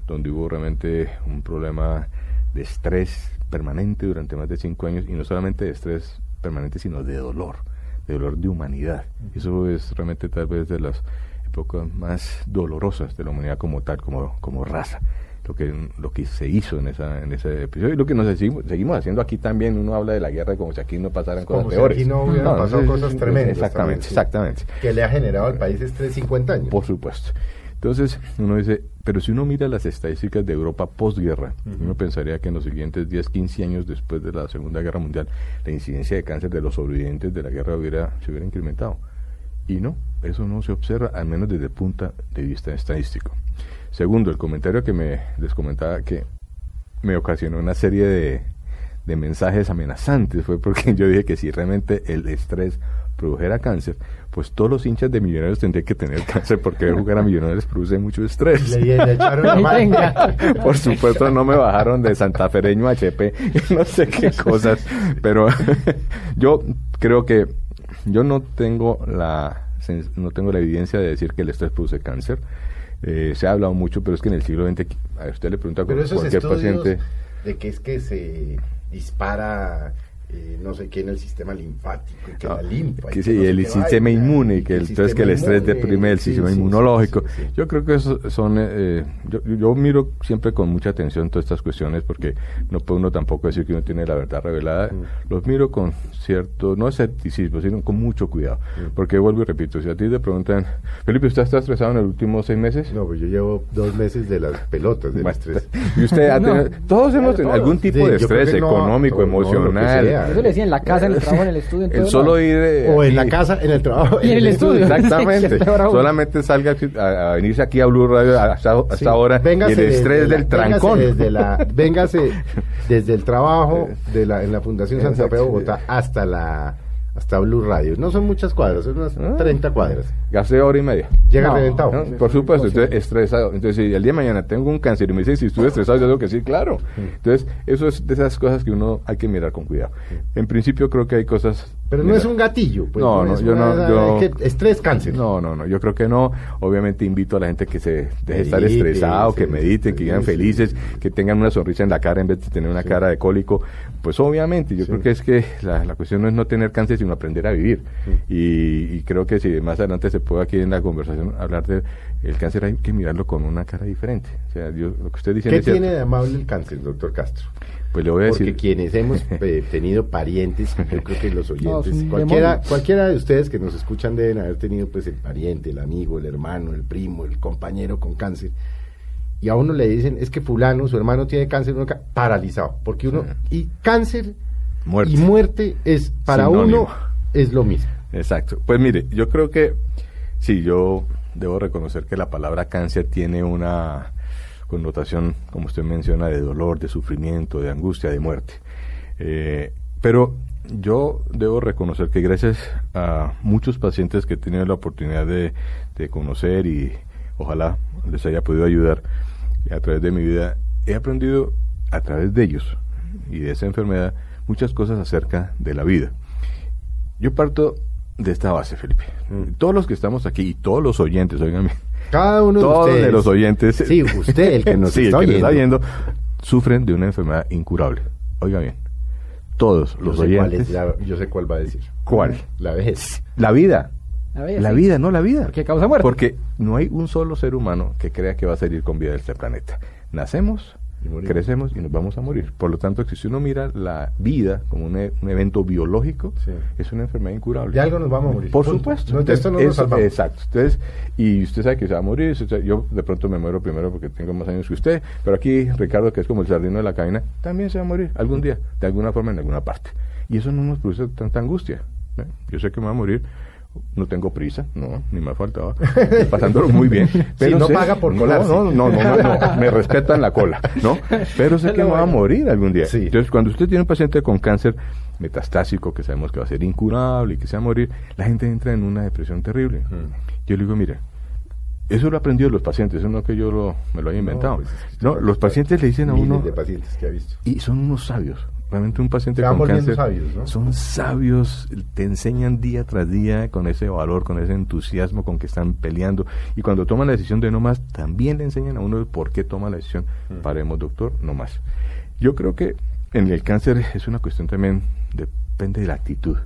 D: donde hubo realmente un problema de estrés permanente durante más de cinco años, y no solamente de estrés permanente, sino de dolor, de dolor de humanidad. Eso es realmente tal vez de las épocas más dolorosas de la humanidad como tal, como, como raza lo que lo que se hizo en esa en ese episodio y lo que nos seguimos, seguimos haciendo aquí también uno habla de la guerra como si aquí no pasaran cosas
B: si
D: peores
B: aquí no hubieran pasado cosas tremendas.
D: exactamente
B: sí.
D: exactamente
B: Que le ha generado al país estrés 50 años.
D: por supuesto entonces uno dice pero si uno mira las estadísticas de Europa posguerra uno pensaría que en los siguientes 10 15 años después de la Segunda Guerra Mundial la incidencia de cáncer de los sobrevivientes de la guerra hubiera se hubiera incrementado y no, eso no se observa, al menos desde el punto de vista estadístico. Segundo, el comentario que me les comentaba que me ocasionó una serie de, de mensajes amenazantes fue porque yo dije que si realmente el estrés produjera cáncer, pues todos los hinchas de Millonarios tendrían que tener cáncer porque jugar a Millonarios produce mucho estrés.
B: Le.
D: Por supuesto no me bajaron de santafereño a HP, no sé qué cosas, pero yo creo que yo no tengo la no tengo la evidencia de decir que el estrés produce cáncer. Eh, se ha hablado mucho, pero es que en el siglo XX, a usted le pregunta a cualquier paciente,
B: de que es que se dispara eh, no sé qué en el sistema linfático que
D: Ah,
B: la limpa. y
D: que
B: que
D: sí,
B: no sé
D: el sistema inmune y que el, entonces que el estrés
B: inmune,
D: deprime el
B: sí,
D: sistema
B: sí,
D: inmunológico.
B: sí.
D: Yo creo que eso son, eh, yo, yo miro siempre con mucha atención todas estas cuestiones porque no puede uno tampoco decir que uno tiene la verdad revelada.
B: Mm.
D: Los miro con cierto, no escepticismo, sino con mucho cuidado.
B: Mm.
D: Porque vuelvo y repito, si a ti te preguntan, Felipe, ¿usted está estresado en los últimos seis meses?
B: No, pues yo llevo dos meses de las pelotas del estrés.
D: Y usted ha
C: No.
D: tenido- todos hemos tenido algún tipo de estrés económico,
B: no,
D: emocional.
B: Sea.
C: Eso le decía en la casa, en el trabajo, en el estudio. en
D: El
C: todo
D: solo
C: lado.
D: ir eh,
B: O en la casa, en el trabajo.
C: Y en el estudio.
D: Exactamente. Solamente salga a, a venirse aquí a Blue Radio hasta, hasta
B: Sí.
D: ahora
B: Véngase
D: y el estrés
B: desde la-
D: del trancón.
B: Véngase desde, la, véngase desde el trabajo de la, en la Fundación Santa Fe de. Bogotá hasta la hasta Blue Radio. No son muchas cuadras, son unas
D: Ah.
B: 30 cuadras.
D: Gasté hora y media.
B: Llega
C: No,
B: reventado.
D: ¿no? Por supuesto, entonces estresado. Entonces, si el día de mañana tengo un cáncer y me dicen si estuve estresado, yo digo que sí, claro. Entonces, eso es de esas cosas que uno hay que mirar con cuidado. En principio, creo que hay cosas.
B: Pero no es un gatillo. Pues,
D: No, no,
B: es
D: yo
B: una-
D: no- yo-
B: estrés, cáncer.
D: No, no, no, yo creo que no. Obviamente invito a la gente que se deje de estar estresado, que
B: sí,
D: mediten, que vivan
B: sí,
D: felices, que tengan una sonrisa en la cara en vez de tener una cara de cólico. Pues obviamente, yo creo que es que la, la cuestión no es no tener cáncer, sino aprender a vivir. Y, y creo que si más adelante se puede aquí en la conversación hablar de el cáncer, hay que mirarlo con una cara diferente. O sea, yo, lo que usted dice
B: ¿Qué tiene de amable el cáncer, doctor Castro?
D: Pues le voy a
B: Porque
D: decir.
B: quienes hemos eh, tenido parientes, yo creo que los oyentes, cualquiera,
C: demonio.
B: cualquiera de ustedes que nos escuchan deben haber tenido pues el pariente, el amigo, el hermano, el primo, el compañero con cáncer. Y a uno le dicen, es que fulano, su hermano tiene cáncer, uno paralizado. Porque uno, y cáncer
D: Muerte.
B: y muerte es, para
D: Sinónimo.
B: uno, es lo mismo.
D: Exacto. Pues mire, yo creo que sí, yo debo reconocer que la palabra cáncer tiene una connotación, como usted menciona, de dolor, de sufrimiento, de angustia, de muerte. Eh, pero yo debo reconocer que gracias a muchos pacientes que he tenido la oportunidad de, de conocer y ojalá les haya podido ayudar a través de mi vida, he aprendido a través de ellos y de esa enfermedad muchas cosas acerca de la vida. Yo parto de esta base, Felipe.
B: Mm.
D: Todos los que estamos aquí y todos los oyentes, oigan,
B: Cada uno
D: todos
B: de ustedes.
D: de los oyentes,
B: Sí, usted, el que nos
D: sí,
B: está
D: el que nos
B: oyendo.
D: está oyendo, sufren de una enfermedad incurable. Oiga bien, todos los oyentes.
B: la- yo sé cuál va a decir.
D: ¿Cuál?
B: La vejez.
D: La vida.
C: La vida,
D: La
C: sí.
D: vida, no la vida.
C: Porque causa muerte.
D: Porque no hay un solo ser humano que crea que va a salir con vida de este planeta. Nacemos,
B: Y
D: crecemos y nos vamos a morir. Por lo tanto, si uno mira la vida como un, e- un evento biológico,
B: Sí.
D: es una enfermedad incurable.
B: De algo nos vamos a morir.
D: Por
B: Punto.
D: supuesto.
B: No, de esto no nos
D: Eso-
B: salvamos.
D: Exacto. Entonces, y usted sabe que se va a morir. yo de pronto me muero primero porque tengo más años que usted. Pero aquí, Ricardo, que es como el sardino de la cadena, también se va a morir algún día, de alguna forma, en alguna parte. Y eso no nos produce tanta angustia. ¿eh? Yo sé que me va a morir. No tengo prisa, no, ni me faltaba. Pasándolo muy bien. Pero
B: no
D: sé-
B: paga por
D: no,
B: colarse.
D: No, no, no, no, no, me respetan la cola, ¿no? Pero sé que me va a morir algún día.
B: Sí.
D: Entonces, cuando usted tiene un paciente con cáncer metastásico, que sabemos que va a ser incurable y que se va a morir, la gente entra en una depresión terrible. Yo le digo, mire, eso lo aprendió los pacientes, eso no es que yo lo, me lo haya inventado.
B: pues es que
D: No,
B: usted
D: los pacientes le dicen a uno,
B: de pacientes que ha visto.
D: y son unos sabios. Realmente un paciente
B: Se van
D: con cáncer
B: sabios, ¿no?
D: son sabios, te enseñan día tras día con ese valor, con ese entusiasmo con que están peleando y cuando toman la decisión de no más, también le enseñan a uno el por qué toma la decisión.
B: Mm.
D: Paremos, doctor, no más. Yo creo que en el cáncer es una cuestión también, depende de la actitud.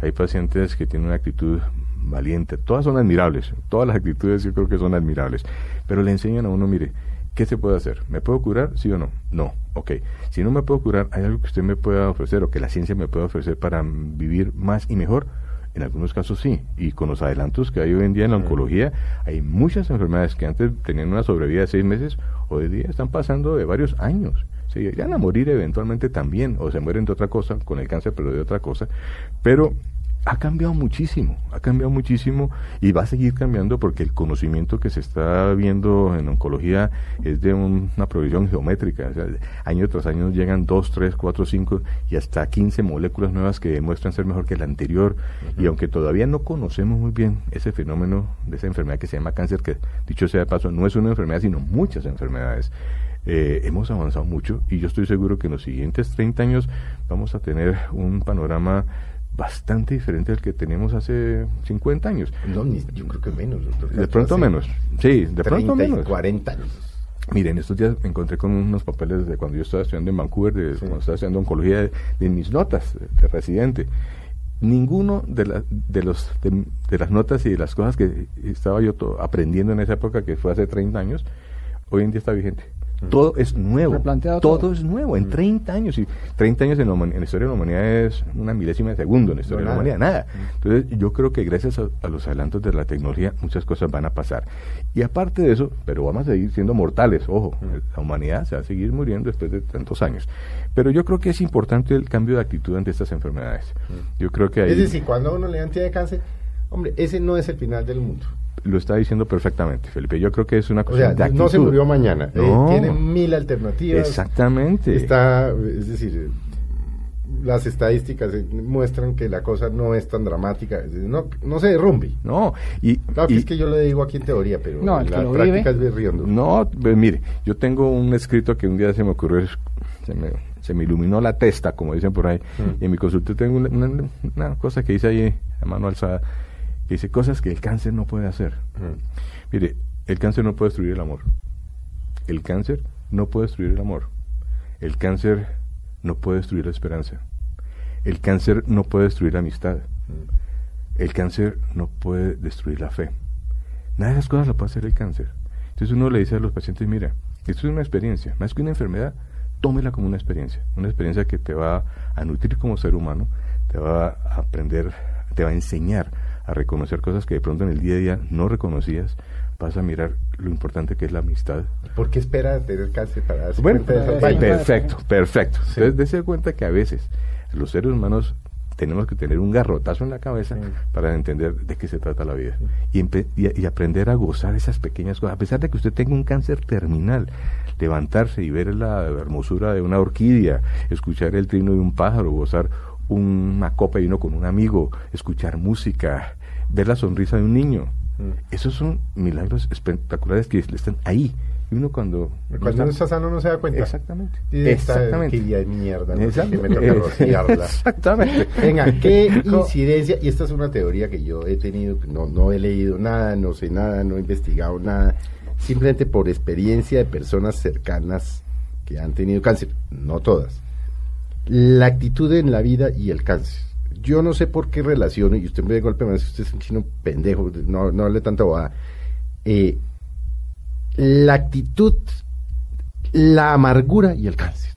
D: Hay pacientes que tienen una actitud valiente, todas son admirables, todas las actitudes yo creo que son admirables, pero le enseñan a uno, mire, ¿qué se puede hacer? ¿Me puedo curar? ¿Sí o no? No, ok. Si no me puedo curar, ¿hay algo que usted me pueda ofrecer o que la ciencia me pueda ofrecer para vivir más y mejor? En algunos casos sí, y con los adelantos que hay hoy en día en la oncología, hay muchas enfermedades que antes tenían una sobrevida de seis meses, hoy en día están pasando de varios años. Se llegan a morir eventualmente también, o se mueren de otra cosa, con el cáncer, pero de otra cosa. Pero ha cambiado muchísimo, ha cambiado muchísimo y va a seguir cambiando porque el conocimiento que se está viendo en oncología es de un- una provisión geométrica. O sea, año tras año llegan 2, 3, 4, 5 y hasta 15 moléculas nuevas que demuestran ser mejor que la anterior. Y aunque todavía no conocemos muy bien ese fenómeno de esa enfermedad que se llama cáncer, que dicho sea de paso, no es una enfermedad, sino muchas enfermedades. Eh, hemos avanzado mucho y yo estoy seguro que en los siguientes 30 años vamos a tener un panorama bastante diferente al que teníamos hace 50 años.
B: No, ni- yo creo que menos, doctor.
D: De pronto menos. Sí, de
B: 30
D: pronto
B: y
D: menos.
B: 40 años.
D: Miren, estos días me encontré con unos papeles de cuando yo estaba estudiando en Vancouver, de cuando estaba estudiando oncología, de, de mis notas de, de residente. Ninguno de, la- de, los, de, de las notas y de las cosas que estaba yo to- aprendiendo en esa época, que fue hace 30 años, hoy en día está vigente. Todo es nuevo. Todo,
C: todo.
D: es nuevo. En 30 años. Y 30 años en la, human- en la historia de la humanidad es una milésima de segundo en la historia
B: No,
D: de la
B: nada.
D: humanidad. Nada. Entonces, yo creo que gracias a, a los adelantos de la tecnología, muchas cosas van a pasar. Y aparte de eso, pero vamos a seguir siendo mortales, ojo, la humanidad se va a seguir muriendo después de tantos años. Pero yo creo que es importante el cambio de actitud ante estas enfermedades. Yo creo que ahí
B: Es decir, cuando uno le dan de cáncer, hombre, ese no es el final del mundo.
D: lo está diciendo perfectamente, Felipe. Yo creo que es una
B: O sea,
D: de actitud.
B: no se murió mañana. eh, tiene mil alternativas.
D: Exactamente.
B: Está, es decir, las estadísticas muestran que la cosa no es tan dramática, no, no se derrumbe.
D: No, y,
B: Claro,
D: y-
B: es que yo lo digo aquí en teoría, pero
C: No,
B: en la práctica
C: vive.
B: es berriondo.
D: No, pues, mire, yo tengo un escrito que un día se me ocurrió, se me, se me iluminó la testa, como dicen por ahí, y en mi consulta tengo una, una- una cosa que dice ahí a mano alzada, que dice cosas que el cáncer no puede hacer. Mire, el cáncer no puede destruir el amor. El cáncer no puede destruir el amor. El cáncer no puede destruir la esperanza. El cáncer no puede destruir la amistad. El cáncer no puede destruir la fe. Nada de esas cosas lo puede hacer el cáncer. Entonces uno le dice a los pacientes, mira, esto es una experiencia, más que una enfermedad, tómela como una experiencia, una experiencia que te va a nutrir como ser humano, te va a aprender, te va a enseñar a reconocer cosas que de pronto en el día a día no reconocías, vas a mirar lo importante que es la amistad.
B: ¿Por qué espera tener cáncer para darse
D: Bueno,
B: cuenta de esas
C: eh,
D: perfecto, perfecto. Entonces, dése cuenta que a veces los seres humanos tenemos que tener un garrotazo en la cabeza para entender de qué se trata la vida y, empe- y- y aprender a gozar esas pequeñas cosas. A pesar de que usted tenga un cáncer terminal, levantarse y ver la hermosura de una orquídea, escuchar el trino de un pájaro, gozar una copa de vino con un amigo, escuchar música, ver la sonrisa de un niño. Esos son milagros espectaculares que están ahí. Y uno cuando...
B: Cuando uno está sano no se da cuenta.
D: Exactamente.
B: Y
D: Exactamente.
B: de mierda, no me rociarla.
D: Exactamente.
B: Venga, ¿qué incidencia? Y esta es una teoría que yo he tenido, no, no he leído nada, no sé nada, no he investigado nada, simplemente por experiencia de personas cercanas que han tenido cáncer, no todas. La actitud en la vida y el cáncer. Yo no sé por qué relaciono, y usted me de golpe me dice, usted es un chino pendejo, no, no hable tanta bobada. Eh, la actitud, la amargura y el cáncer.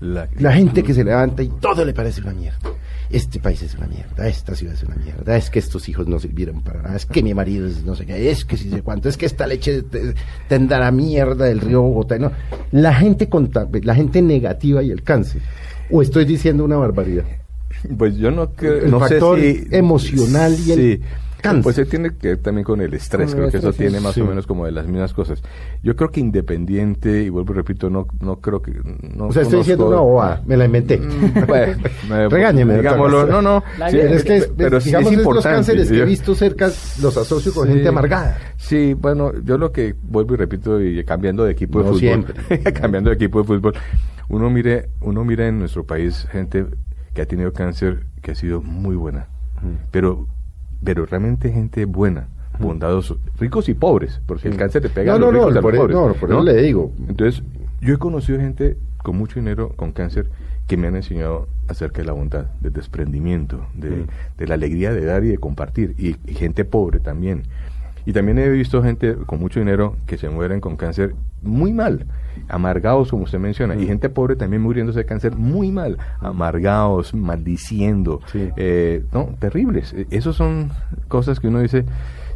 D: La,
B: La gente que se levanta y todo le parece una mierda. Este país es una mierda, esta ciudad es una mierda, es que estos hijos no sirvieron para nada, es que mi marido es no sé qué, es que si sé cuánto, es que esta leche te- tendrá mierda del río Bogotá. No. La gente la gente negativa y el cáncer. O estoy diciendo una barbaridad.
D: Pues yo no creo...
B: El
D: no sé
B: factor
D: si-
B: emocional y el
D: sí.
B: Cáncer.
D: Pues se tiene que ver también con el estrés,
C: Con el
D: creo que eso
C: estrés,
D: tiene más
B: sí.
D: o menos como de las mismas cosas. Yo creo que independiente, y vuelvo y repito, no, no creo que... No
B: O sea, estoy diciendo una
D: conozco-
B: bobada, me la inventé.
D: Bueno, eh,
B: Regáñeme,
D: Digámoslo, no, no. Sí,
B: es que, es-
D: pero
B: digamos,
D: es
B: es los
D: importante.
B: cánceres que he visto cerca, los asocio con
D: Sí.
B: gente amargada.
D: Sí, bueno, yo lo que vuelvo y repito y cambiando de equipo de
B: No
D: fútbol,
B: siempre.
D: cambiando de equipo de fútbol, uno mire, uno mira en nuestro país gente que ha tenido cáncer que ha sido muy buena, pero, pero realmente gente buena, bondadosos, ricos y pobres, porque el cáncer le pega
B: No,
D: a los
B: no, no,
D: ricos y a los
B: por
D: pobres,
B: no, por eso le digo.
D: Entonces, yo he conocido gente con mucho dinero, con cáncer, que me han enseñado acerca de la bondad, del desprendimiento, de, de la alegría de dar y de compartir, y, y gente pobre también. Y también he visto gente con mucho dinero que se mueren con cáncer muy mal, amargados como usted menciona, y gente pobre también muriéndose de cáncer muy mal, amargados, maldiciendo,
B: Sí.
D: eh, no, terribles. E- Esas son cosas que uno dice,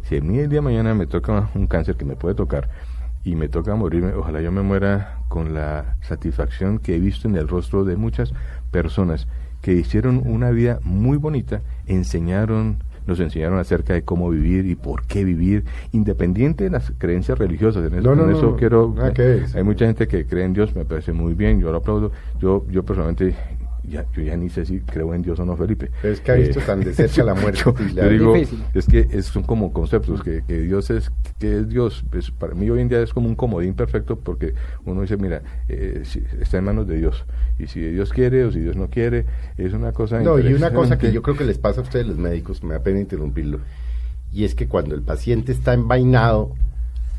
D: si a mí el día de mañana me toca un cáncer que me puede tocar y me toca morirme, ojalá yo me muera con la satisfacción que he visto en el rostro de muchas personas que hicieron una vida muy bonita, enseñaron, nos enseñaron acerca de cómo vivir y por qué vivir, independiente de las creencias religiosas. En eso,
B: No, no,
D: en eso
B: no,
D: quiero. Hay mucha gente que cree en Dios, me parece muy bien, yo lo aplaudo. Yo, yo personalmente, ya, yo ya ni sé si creo en Dios o no, Felipe.
B: Pero es que ha visto
D: Eh,
B: tan de cerca la muerte
D: yo,
B: y la-
D: yo digo,
C: Difícil.
D: es que es- son como conceptos, que, que Dios es, que es Dios. Pues para mí hoy en día es como un comodín perfecto porque uno dice, mira, eh, si- está en manos de Dios. Y si Dios quiere o si Dios no quiere, es una cosa
B: No, y una cosa que yo creo que les pasa a ustedes los médicos, me da pena interrumpirlo, y es que cuando el paciente está envainado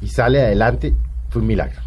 B: y sale adelante, fue un milagro.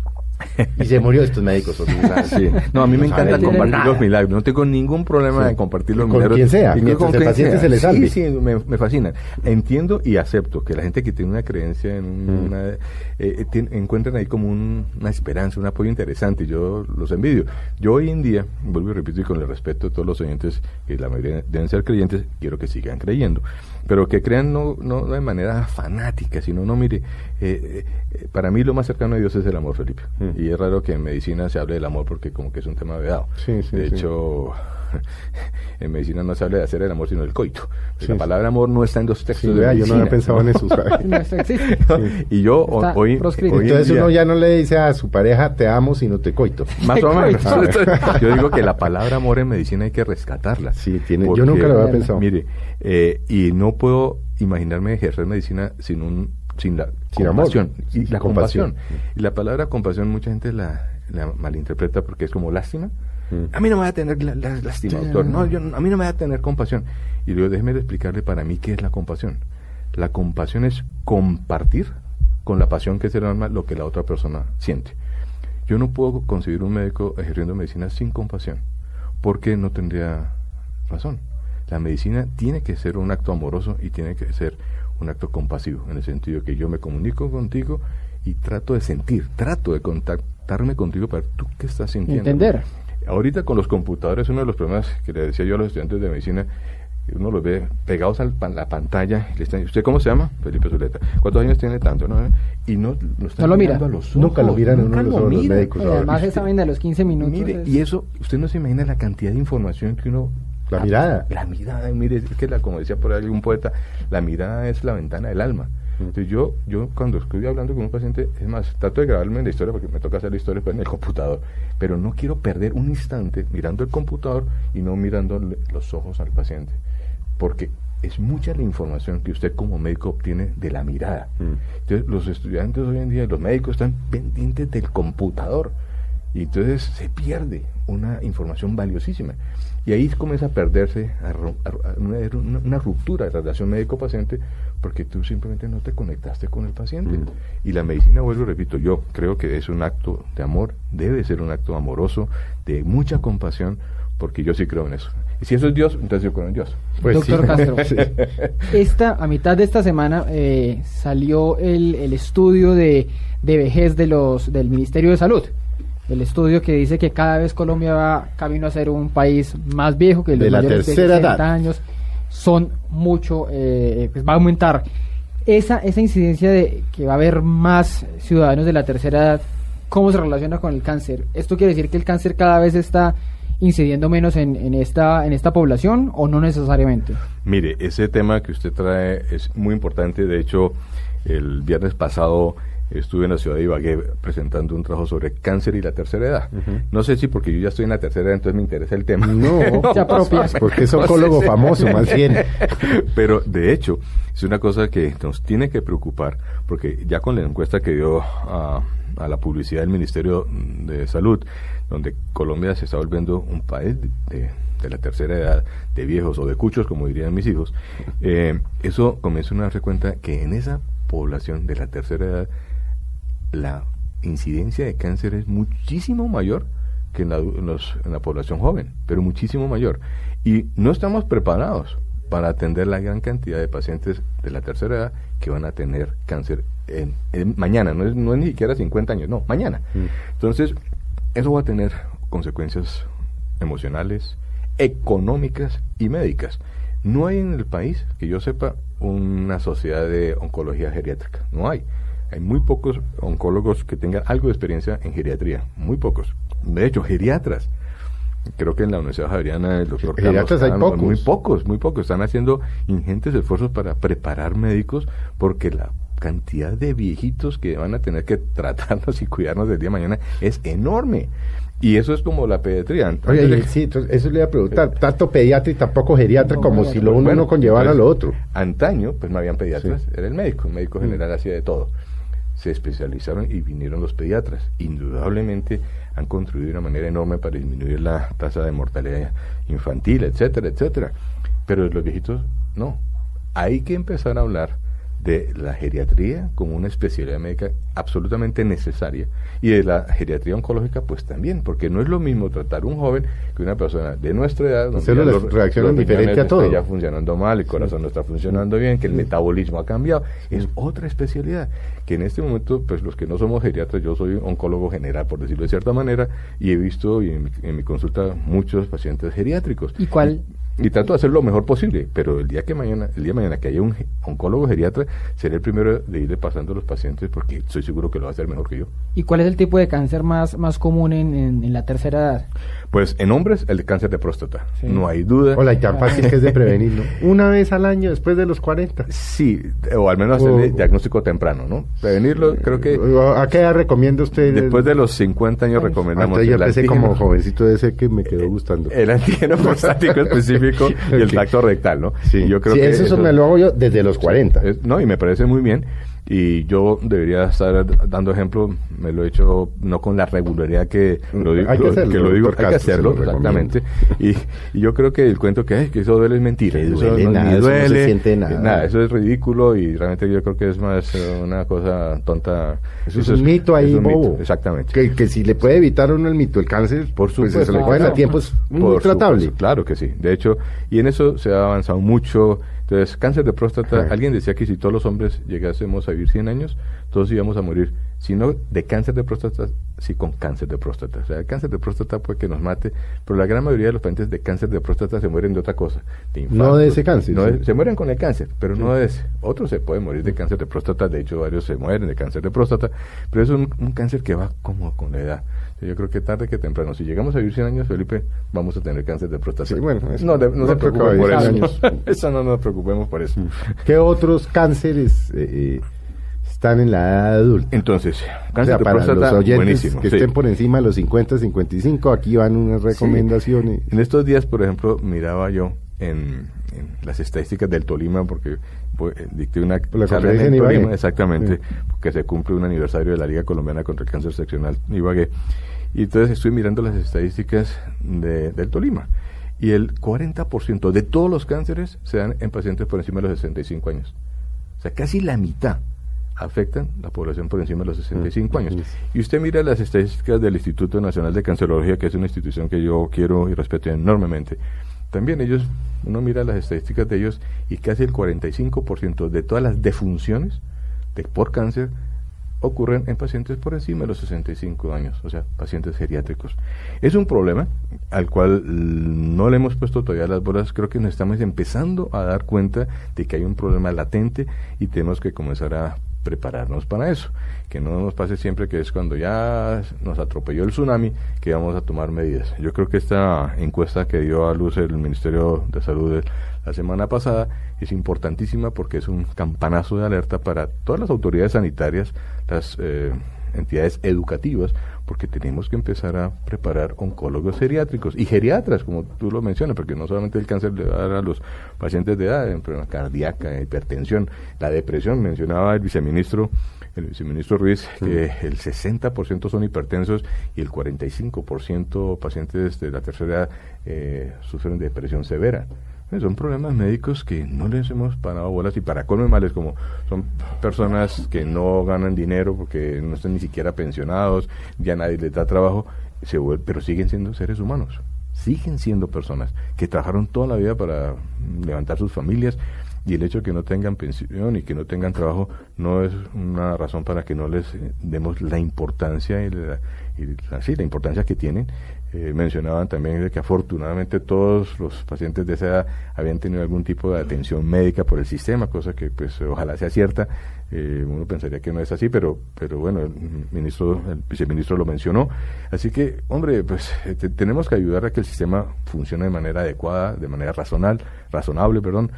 B: Y se murió estos médicos.
D: Sí. No, a mí me
B: no
D: encanta compartir
B: nada.
D: los milagros. No tengo ningún problema
B: Sí.
D: en compartir los
B: Con
D: milagros.
B: quien sea, mientras
D: con
B: el
D: quien
B: paciente
D: sea.
B: se le salve.
D: Sí, sí, me, me fascina. Entiendo y acepto que la gente que tiene una creencia en un-
B: Mm.
D: una, eh, eh, tien- encuentran ahí como un- una esperanza, un apoyo interesante. y Yo los envidio. Yo hoy en día, vuelvo y repito y con el respeto de todos los oyentes, que la mayoría deben ser creyentes, quiero que sigan creyendo. Pero que crean no, no de manera fanática, sino, no, mire, eh, eh, para mí lo más cercano a Dios es el amor, Felipe.
B: Mm.
D: Y es raro que en medicina se hable del amor porque como que es un tema vedado.
B: Sí, sí,
D: de
B: sí.
D: hecho, en medicina no se habla de hacer el amor, sino del coito.
B: Sí,
D: la palabra amor no está en los
B: Sí,
D: textos de
B: vea, yo no había
D: medicina.
B: pensado en eso. ¿sabe?
C: No, eso existe.
D: y yo
C: Está
D: hoy,
C: proscrito.
D: hoy en
B: Entonces
D: día-
B: uno ya no le dice a su pareja te amo sino te coito.
D: Más o menos.
C: Coito.
D: Yo digo que la palabra amor en medicina hay que rescatarla.
B: Sí, tiene- yo nunca lo había pensado.
D: Mire, eh, y no puedo imaginarme ejercer medicina sin un sin la
B: Sin amor.
D: compasión y
B: Sin
D: la
B: compasión.
D: compasión. Y la palabra compasión mucha gente la, la malinterpreta porque es como lástima. A mí no me va a tener la- la- lástima, doctor. No, yo, a mí no me va a tener compasión. Y luego déjeme explicarle para mí qué es la compasión. La compasión es compartir con la pasión que es el alma lo que la otra persona siente. Yo no puedo concebir un médico ejerciendo medicina sin compasión, porque no tendría razón. La medicina tiene que ser un acto amoroso y tiene que ser un acto compasivo, en el sentido que yo me comunico contigo y trato de sentir, trato de contactarme contigo para ver tú qué estás sintiendo.
C: Entender.
D: Ahorita con los computadores, uno de los problemas que le decía yo a los estudiantes de medicina, uno los ve pegados a la pantalla y le están ¿usted cómo se llama? Felipe Zuleta. ¿Cuántos años tiene tanto? No, y no, lo están
C: No lo
D: mirando
C: mira.
D: a los
B: Nunca lo
D: ojos,
B: miran a
D: nunca
B: uno de los
D: lo
B: ojos los
D: miran.
B: médicos.
C: Además esa vaina de los 15 minutos.
D: Mire,
C: es-
D: y eso, usted no se imagina la cantidad de información que uno...
B: La mirada.
D: La mirada, mire, es que la, como decía por ahí un poeta, la mirada es la ventana del alma. Entonces yo, yo cuando estoy hablando con un paciente, es más, trato de grabarme en la historia porque me toca hacer la historia pues, en el computador, pero no quiero perder un instante mirando el computador y no mirando los ojos al paciente, porque es mucha la información que usted como médico obtiene de la mirada.
B: Mm.
D: Entonces los estudiantes hoy en día, los médicos están pendientes del computador y entonces se pierde una información valiosísima. Y ahí comienza a perderse a una ruptura de relación médico-paciente porque tú simplemente no te conectaste con el paciente.
B: Mm.
D: Y la medicina, vuelvo y repito, yo creo que es un acto de amor, debe ser un acto amoroso, de mucha compasión, porque yo sí creo en eso. Y si eso es Dios, entonces yo creo en Dios.
B: Pues
C: Doctor
B: sí.
C: Castro.
B: Sí.
C: Esta, a mitad de esta semana eh, salió el, el estudio de, de vejez de los, del Ministerio de Salud. El estudio que dice que cada vez Colombia va camino a ser un país más viejo, que los
B: De la tercera
C: de 60
B: edad.
C: años son mucho, eh, pues va a aumentar. Esa, esa incidencia de que va a haber más ciudadanos de la tercera edad, ¿cómo se relaciona con el cáncer? ¿Esto quiere decir que el cáncer cada vez está incidiendo menos en, en, esta, en esta población o no necesariamente?
D: Mire, ese tema que usted trae es muy importante. De hecho, el viernes pasado estuve en la ciudad de Ibagué presentando un trabajo sobre cáncer y la tercera edad. No sé si porque yo ya estoy en la tercera edad, entonces me interesa el tema.
B: No, porque es
D: No sé
B: oncólogo famoso, más bien.
D: Pero de hecho, es una cosa que nos tiene que preocupar, porque ya con la encuesta que dio a, a la publicidad del Ministerio de Salud, donde Colombia se está volviendo un país de, de- de la tercera edad, de viejos o de cuchos, como dirían mis hijos, eh, eso comienza a darse cuenta que en esa población de la tercera edad, la incidencia de cáncer es muchísimo mayor que en la, en los- en la población joven, pero muchísimo mayor. Y no estamos preparados para atender la gran cantidad de pacientes de la tercera edad que van a tener cáncer en, en- mañana, no es, no es ni siquiera 50 años, no, mañana. Entonces, eso va a tener consecuencias emocionales, económicas y médicas. No hay en el país, que yo sepa, una sociedad de oncología geriátrica. No hay. Hay muy pocos oncólogos que tengan algo de experiencia en geriatría. Muy pocos. De hecho, geriatras. Creo que en la Universidad Javeriana el doctor
B: Geriatras hay
D: Cano,
B: pocos.
D: Muy pocos, muy pocos. Están haciendo ingentes esfuerzos para preparar médicos porque la cantidad de viejitos que van a tener que tratarnos y cuidarnos del día de mañana es enorme. Y eso es como la pediatría.
B: Oye, sí, entonces eso le iba a preguntar, tanto pediatra y tampoco geriatra,
C: No,
B: como si lo uno
D: Bueno,
B: no conllevara
D: entonces,
B: lo otro.
D: Antaño, pues no habían pediatras,
B: Sí.
D: era el médico, el médico general hacía de todo. Se especializaron y vinieron los pediatras. Indudablemente han contribuido de una manera enorme para disminuir la tasa de mortalidad infantil, etcétera, etcétera. Pero los viejitos, no. Hay que empezar a hablar de la geriatría como una especialidad médica absolutamente necesaria y de la geriatría oncológica pues también, porque no es lo mismo tratar un joven que una persona de nuestra edad donde
B: células
D: ya los-
B: reaccionan
D: los
B: diferente
D: riñones
B: a todo.
D: ya funcionando mal, el corazón no está funcionando bien, que el metabolismo ha cambiado, es otra especialidad que en este momento pues los que no somos geriatras, yo soy oncólogo general por decirlo de cierta manera y he visto y en mi, en mi consulta muchos pacientes geriátricos.
C: ¿Y cuál?
D: Y trato de hacer lo mejor posible, pero el día que mañana, el día de mañana que haya un oncólogo geriatra, seré el primero de irle pasando a los pacientes porque estoy seguro que lo va a hacer mejor que yo.
C: ¿Y cuál es el tipo de cáncer más, más común en, en, en la tercera edad?
D: Pues en hombres, el cáncer de próstata. No hay duda.
B: Hola, y tan fácil que es de prevenir, ¿no? Una vez al año después de los 40.
D: Sí, o al menos hacerle
B: O-
D: diagnóstico temprano, ¿no? Prevenirlo, creo que
B: ¿A qué edad recomienda usted?
D: después de los 50 años recomendamos
B: Entonces yo
D: el
B: empecé como jovencito de ese que me quedó gustando.
D: el antígeno prostático específico y el
B: Ok.
D: tracto rectal, ¿no?
B: Sí,
D: Yo creo
B: Sí,
D: que
B: eso,
D: eso-
B: me lo hago yo desde los 40.
D: Es- no, y me parece muy bien. Y yo debería estar dando ejemplo, me lo he hecho no con la regularidad que lo, di-
B: Hay que
D: lo-
B: hacerlo,
D: que lo digo, hay que hacerlo, exactamente. Y, y yo creo que el cuento que, "Ay, que eso duele es mentira.
B: Que
D: eso
B: duele
D: no,
B: nada,
D: ni
B: eso no se
D: duele,
B: siente nada.
D: eh, eso es ridículo y realmente yo creo que es más eh, una cosa tonta.
B: Eso es un mito ahí,
D: es un mito,
B: bobo.
D: exactamente.
B: Que, que si le puede evitar uno el mito, el cáncer,
D: Por
B: pues
D: supuesto.
B: se le pueden a tiempo, es muy tratable.
D: supuesto, claro que sí. De hecho, y en eso se ha avanzado mucho. Entonces, cáncer de próstata,
B: Ajá.
D: alguien decía que si todos los hombres llegásemos a vivir 100 años, todos íbamos a morir. Si no de cáncer de próstata, sí con cáncer de próstata. O sea, el cáncer de próstata puede que nos mate, pero la gran mayoría de los pacientes de cáncer de próstata se mueren de otra cosa. De
B: No
D: infartos,
B: de ese cáncer,
D: no
B: sí.
D: de- se mueren con el cáncer, pero no de ese. Otros se pueden morir de cáncer de próstata, de hecho varios se mueren de cáncer de próstata, pero es un, un cáncer que va como con la edad. Yo creo que tarde que temprano, si llegamos a vivir 100 años, Felipe, vamos a tener cáncer de próstata.
B: Sí, bueno, eso
D: no, de- no
B: no
D: se preocupen por eso.
B: vivir 100 años.
D: eso no nos preocupemos por eso.
B: ¿Qué otros cánceres eh, eh, están en la edad adulta?
D: Entonces,
B: O
D: cáncer
B: sea,
D: de
B: para
D: próstata,
B: los oyentes
D: buenísimo.
B: que
D: sí.
B: estén por encima de los 50, 55, aquí van unas recomendaciones.
D: En estos días, por ejemplo, miraba yo en, en las estadísticas del Tolima, porque pues, eh, dicté una
B: la
D: charla en. Tolima, exactamente,
B: Sí.
D: porque se cumple un aniversario de la Liga Colombiana contra el Cáncer Seccional Ibagué. Y entonces estoy mirando las estadísticas de- del Tolima. Y el 40% de todos los cánceres se dan en pacientes por encima de los 65 años. O sea, casi la mitad afectan la población por encima de los 65 años. Y usted mira las estadísticas del Instituto Nacional de Cancerología, que es una institución que yo quiero y respeto enormemente. También ellos, uno mira las estadísticas de ellos y casi el 45% de todas las defunciones de, por cáncer ocurren en pacientes por encima de los 65 años, o sea, pacientes geriátricos. Es un problema al cual mm, no le hemos puesto todavía las bolas, creo que nos estamos empezando a dar cuenta de que hay un problema latente y tenemos que comenzar a prepararnos para eso, que no nos pase siempre que es cuando ya nos atropelló el tsunami que vamos a tomar medidas. Yo creo que esta encuesta que dio a luz el Ministerio de Salud la semana pasada es importantísima porque es un campanazo de alerta para todas las autoridades sanitarias, las eh, entidades educativas, porque tenemos que empezar a preparar oncólogos geriátricos y geriatras, como tú lo mencionas, porque no solamente el cáncer le va a dar a los pacientes de edad, enfermedad cardíaca, hipertensión, la depresión, mencionaba el viceministro el viceministro Ruiz, que el 60% son hipertensos y el 45% pacientes de la tercera edad eh, sufren de depresión severa. Eh, Son problemas médicos que no les hemos parado bolas y para colme males como son personas que no ganan dinero porque no están ni siquiera pensionados, ya nadie les da trabajo, se vuel- pero siguen siendo seres humanos, siguen siendo personas que trabajaron toda la vida para levantar sus familias y el hecho de que no tengan pensión y que no tengan trabajo no es una razón para que no les eh, demos la importancia y la, la importancia que tienen. Eh, mencionaban también que afortunadamente todos los pacientes de esa edad habían tenido algún tipo de atención médica por el sistema, cosa que pues ojalá sea cierta. Eh, uno pensaría que no es así, pero pero bueno, el ministro, el viceministro lo mencionó. Así que, hombre, pues te- tenemos que ayudar a que el sistema funcione de manera adecuada, de manera razonal, razonable, perdón.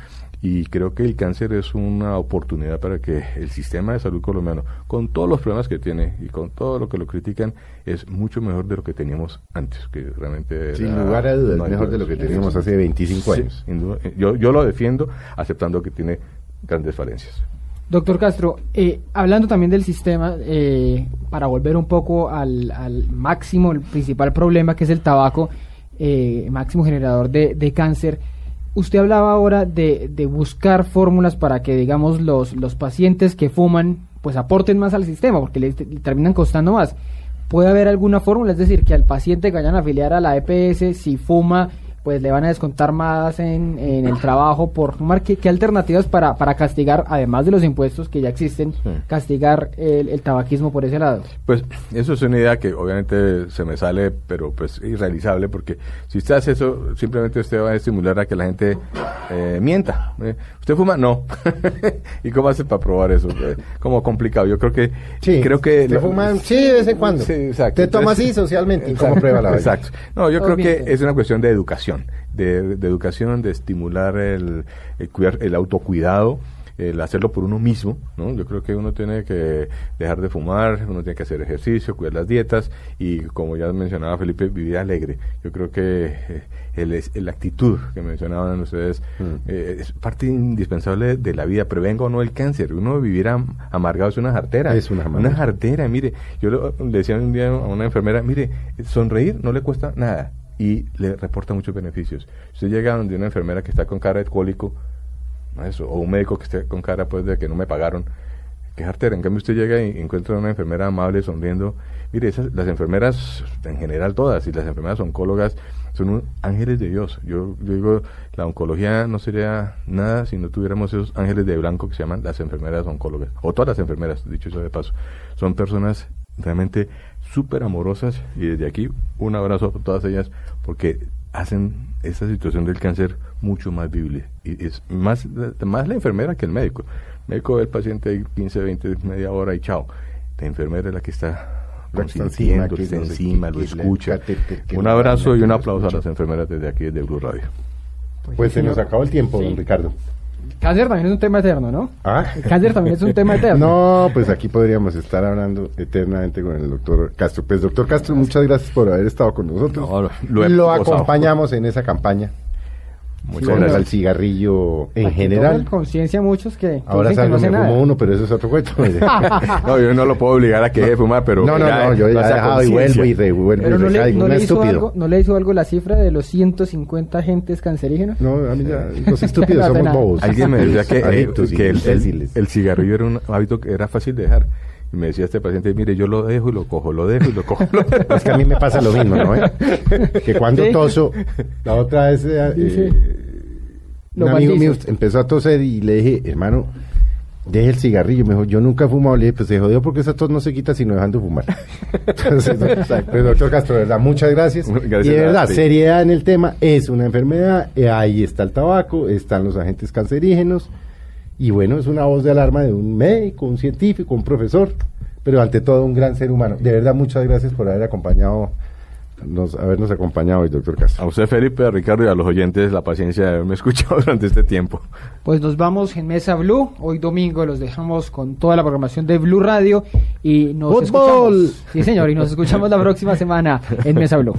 D: Y creo que el cáncer es una oportunidad para que el sistema de salud colombiano, con todos los problemas que tiene y con todo lo que lo critican, es mucho mejor de lo que teníamos antes, que realmente
B: Sin lugar a dudas,
D: no
B: mejor de lo que teníamos hace 25
D: Sí,
B: años.
D: duda. Yo, yo lo defiendo aceptando que tiene grandes falencias.
C: Doctor Castro, eh, hablando también del sistema, eh, para volver un poco al, al máximo, el principal problema que es el tabaco, eh, máximo generador de, de cáncer, usted hablaba ahora de, de buscar fórmulas para que, digamos, los, los pacientes que fuman, pues aporten más al sistema, porque le, terminan costando más. ¿Puede haber alguna fórmula? Es decir, que al paciente que vayan a afiliar a la EPS, si fuma, pues le van a descontar más en, en el trabajo por fumar. ¿Qué, qué alternativas para, para castigar, además de los impuestos que ya existen,
D: Sí.
C: castigar el, el tabaquismo por ese lado?
D: Pues eso es una idea que obviamente se me sale, pero pues irrealizable, porque si usted hace eso, simplemente usted va a estimular a que la gente eh, mienta. Eh, ¿Usted fuma? No. ¿Y cómo hace para probar eso? Eh, como complicado. Yo creo que...
B: Sí,
D: creo que
B: ¿te fuman? Sí, de vez en cuando.
D: Sí, exacto.
B: Te tomas así socialmente. ¿Y
D: Exacto,
B: cómo prueba la?
D: Exacto. No, yo creo que es una cuestión de educación, de, de educación, de estimular el, el, cuidar- el autocuidado, el hacerlo por uno mismo, ¿no? Yo creo que uno tiene que dejar de fumar, uno tiene que hacer ejercicio, cuidar las dietas y, como ya mencionaba Felipe, vivir alegre. Yo creo que eh, el, actitud que mencionaban ustedes
B: Mm.
D: eh, es parte indispensable de la vida, prevenga o no el cáncer. Uno vivir am- amargado es una jartera.
B: Es una
D: jartera, mire, yo le decía un día a una enfermera, mire, sonreír no le cuesta nada y le reporta muchos beneficios. Usted llega donde una enfermera que está con cara de alcohólico, ¿no? Eso, o un médico que esté con cara pues de que no me pagaron, que jartera. En cambio usted llega y encuentra una enfermera amable, sonriendo. Mire, esas, las enfermeras, en general todas, y las enfermeras oncólogas, son un- ángeles de Dios. Yo, yo digo, la oncología no sería nada si no tuviéramos esos ángeles de blanco que se llaman las enfermeras oncólogas, o todas las enfermeras, dicho eso de paso. Son personas realmente súper amorosas y desde aquí un abrazo a todas ellas porque hacen esta situación del cáncer mucho más vivible. Y es más, más la enfermera que el médico. El médico ve al paciente ahí 15, 20, media hora y chao. La enfermera es la que está consintiendo,
B: que
D: está encima, lo escucha. Un abrazo y un aplauso a las enfermeras desde aquí, desde Blue Radio.
B: Pues se nos acabó el tiempo, don Ricardo.
C: Cáncer también es un tema eterno, ¿no?
B: ¿Ah?
C: El cáncer también es un tema eterno.
B: No, pues aquí podríamos estar hablando eternamente con el doctor Castro. Pues doctor Castro, muchas gracias por haber estado con nosotros.
D: No, lo-
B: acompañamos en esa campaña
D: Muchas gracias.
B: cigarrillo en
C: que
B: general.
C: conciencia muchos que,
B: Ahora
C: dicen que no sé
B: me
C: nada.
B: fumo uno, pero eso es otro cuento.
D: No, yo no lo puedo obligar a que deje de fumar, pero.
B: no, no,
D: ya
B: no, yo ya he
D: pasa
B: dejado y vuelvo y revuelvo
C: Pero
B: y
C: no le, no le hizo algo, ¿no le hizo algo la cifra de los 150 agentes cancerígenos?
B: No, a mí ya, los estúpidos somos bobos.
D: Alguien me decía que, eh, que el, el- el cigarrillo era un hábito que era fácil de dejar. Y me decía este paciente, mire, yo lo dejo y lo cojo, lo dejo y lo cojo. lo dejo".
B: Es que a mí me pasa lo mismo, ¿no? eh? Que cuando
C: Sí.
B: toso, la otra vez eh,
C: Dice,
B: eh,
C: lo
B: un amigo mío empezó a toser y le dije, hermano, deje el cigarrillo. Me dijo, yo nunca he fumado. Le dije, pues se jodió porque esa tos no se quita sino dejando de fumar. Entonces, no, pues, doctor Castro, de verdad, muchas gracias.
D: Gracias
B: y de verdad, seriedad en el tema, es una enfermedad, eh, ahí está el tabaco, están los agentes cancerígenos. Y bueno, es una voz de alarma de un médico, un científico, un profesor, pero ante todo un gran ser humano. De verdad, muchas gracias por haber acompañado, nos, habernos acompañado hoy, doctor
D: A
B: Castro.
D: usted, Felipe, a Ricardo y a los oyentes, la paciencia de haberme escuchado durante este tiempo.
C: Pues nos vamos en Mesa Blue. Hoy domingo los dejamos con toda la programación de Blue Radio y nos
B: ¡Fútbol!
C: escuchamos. Sí, señor, y nos escuchamos la próxima semana en Mesa Blue.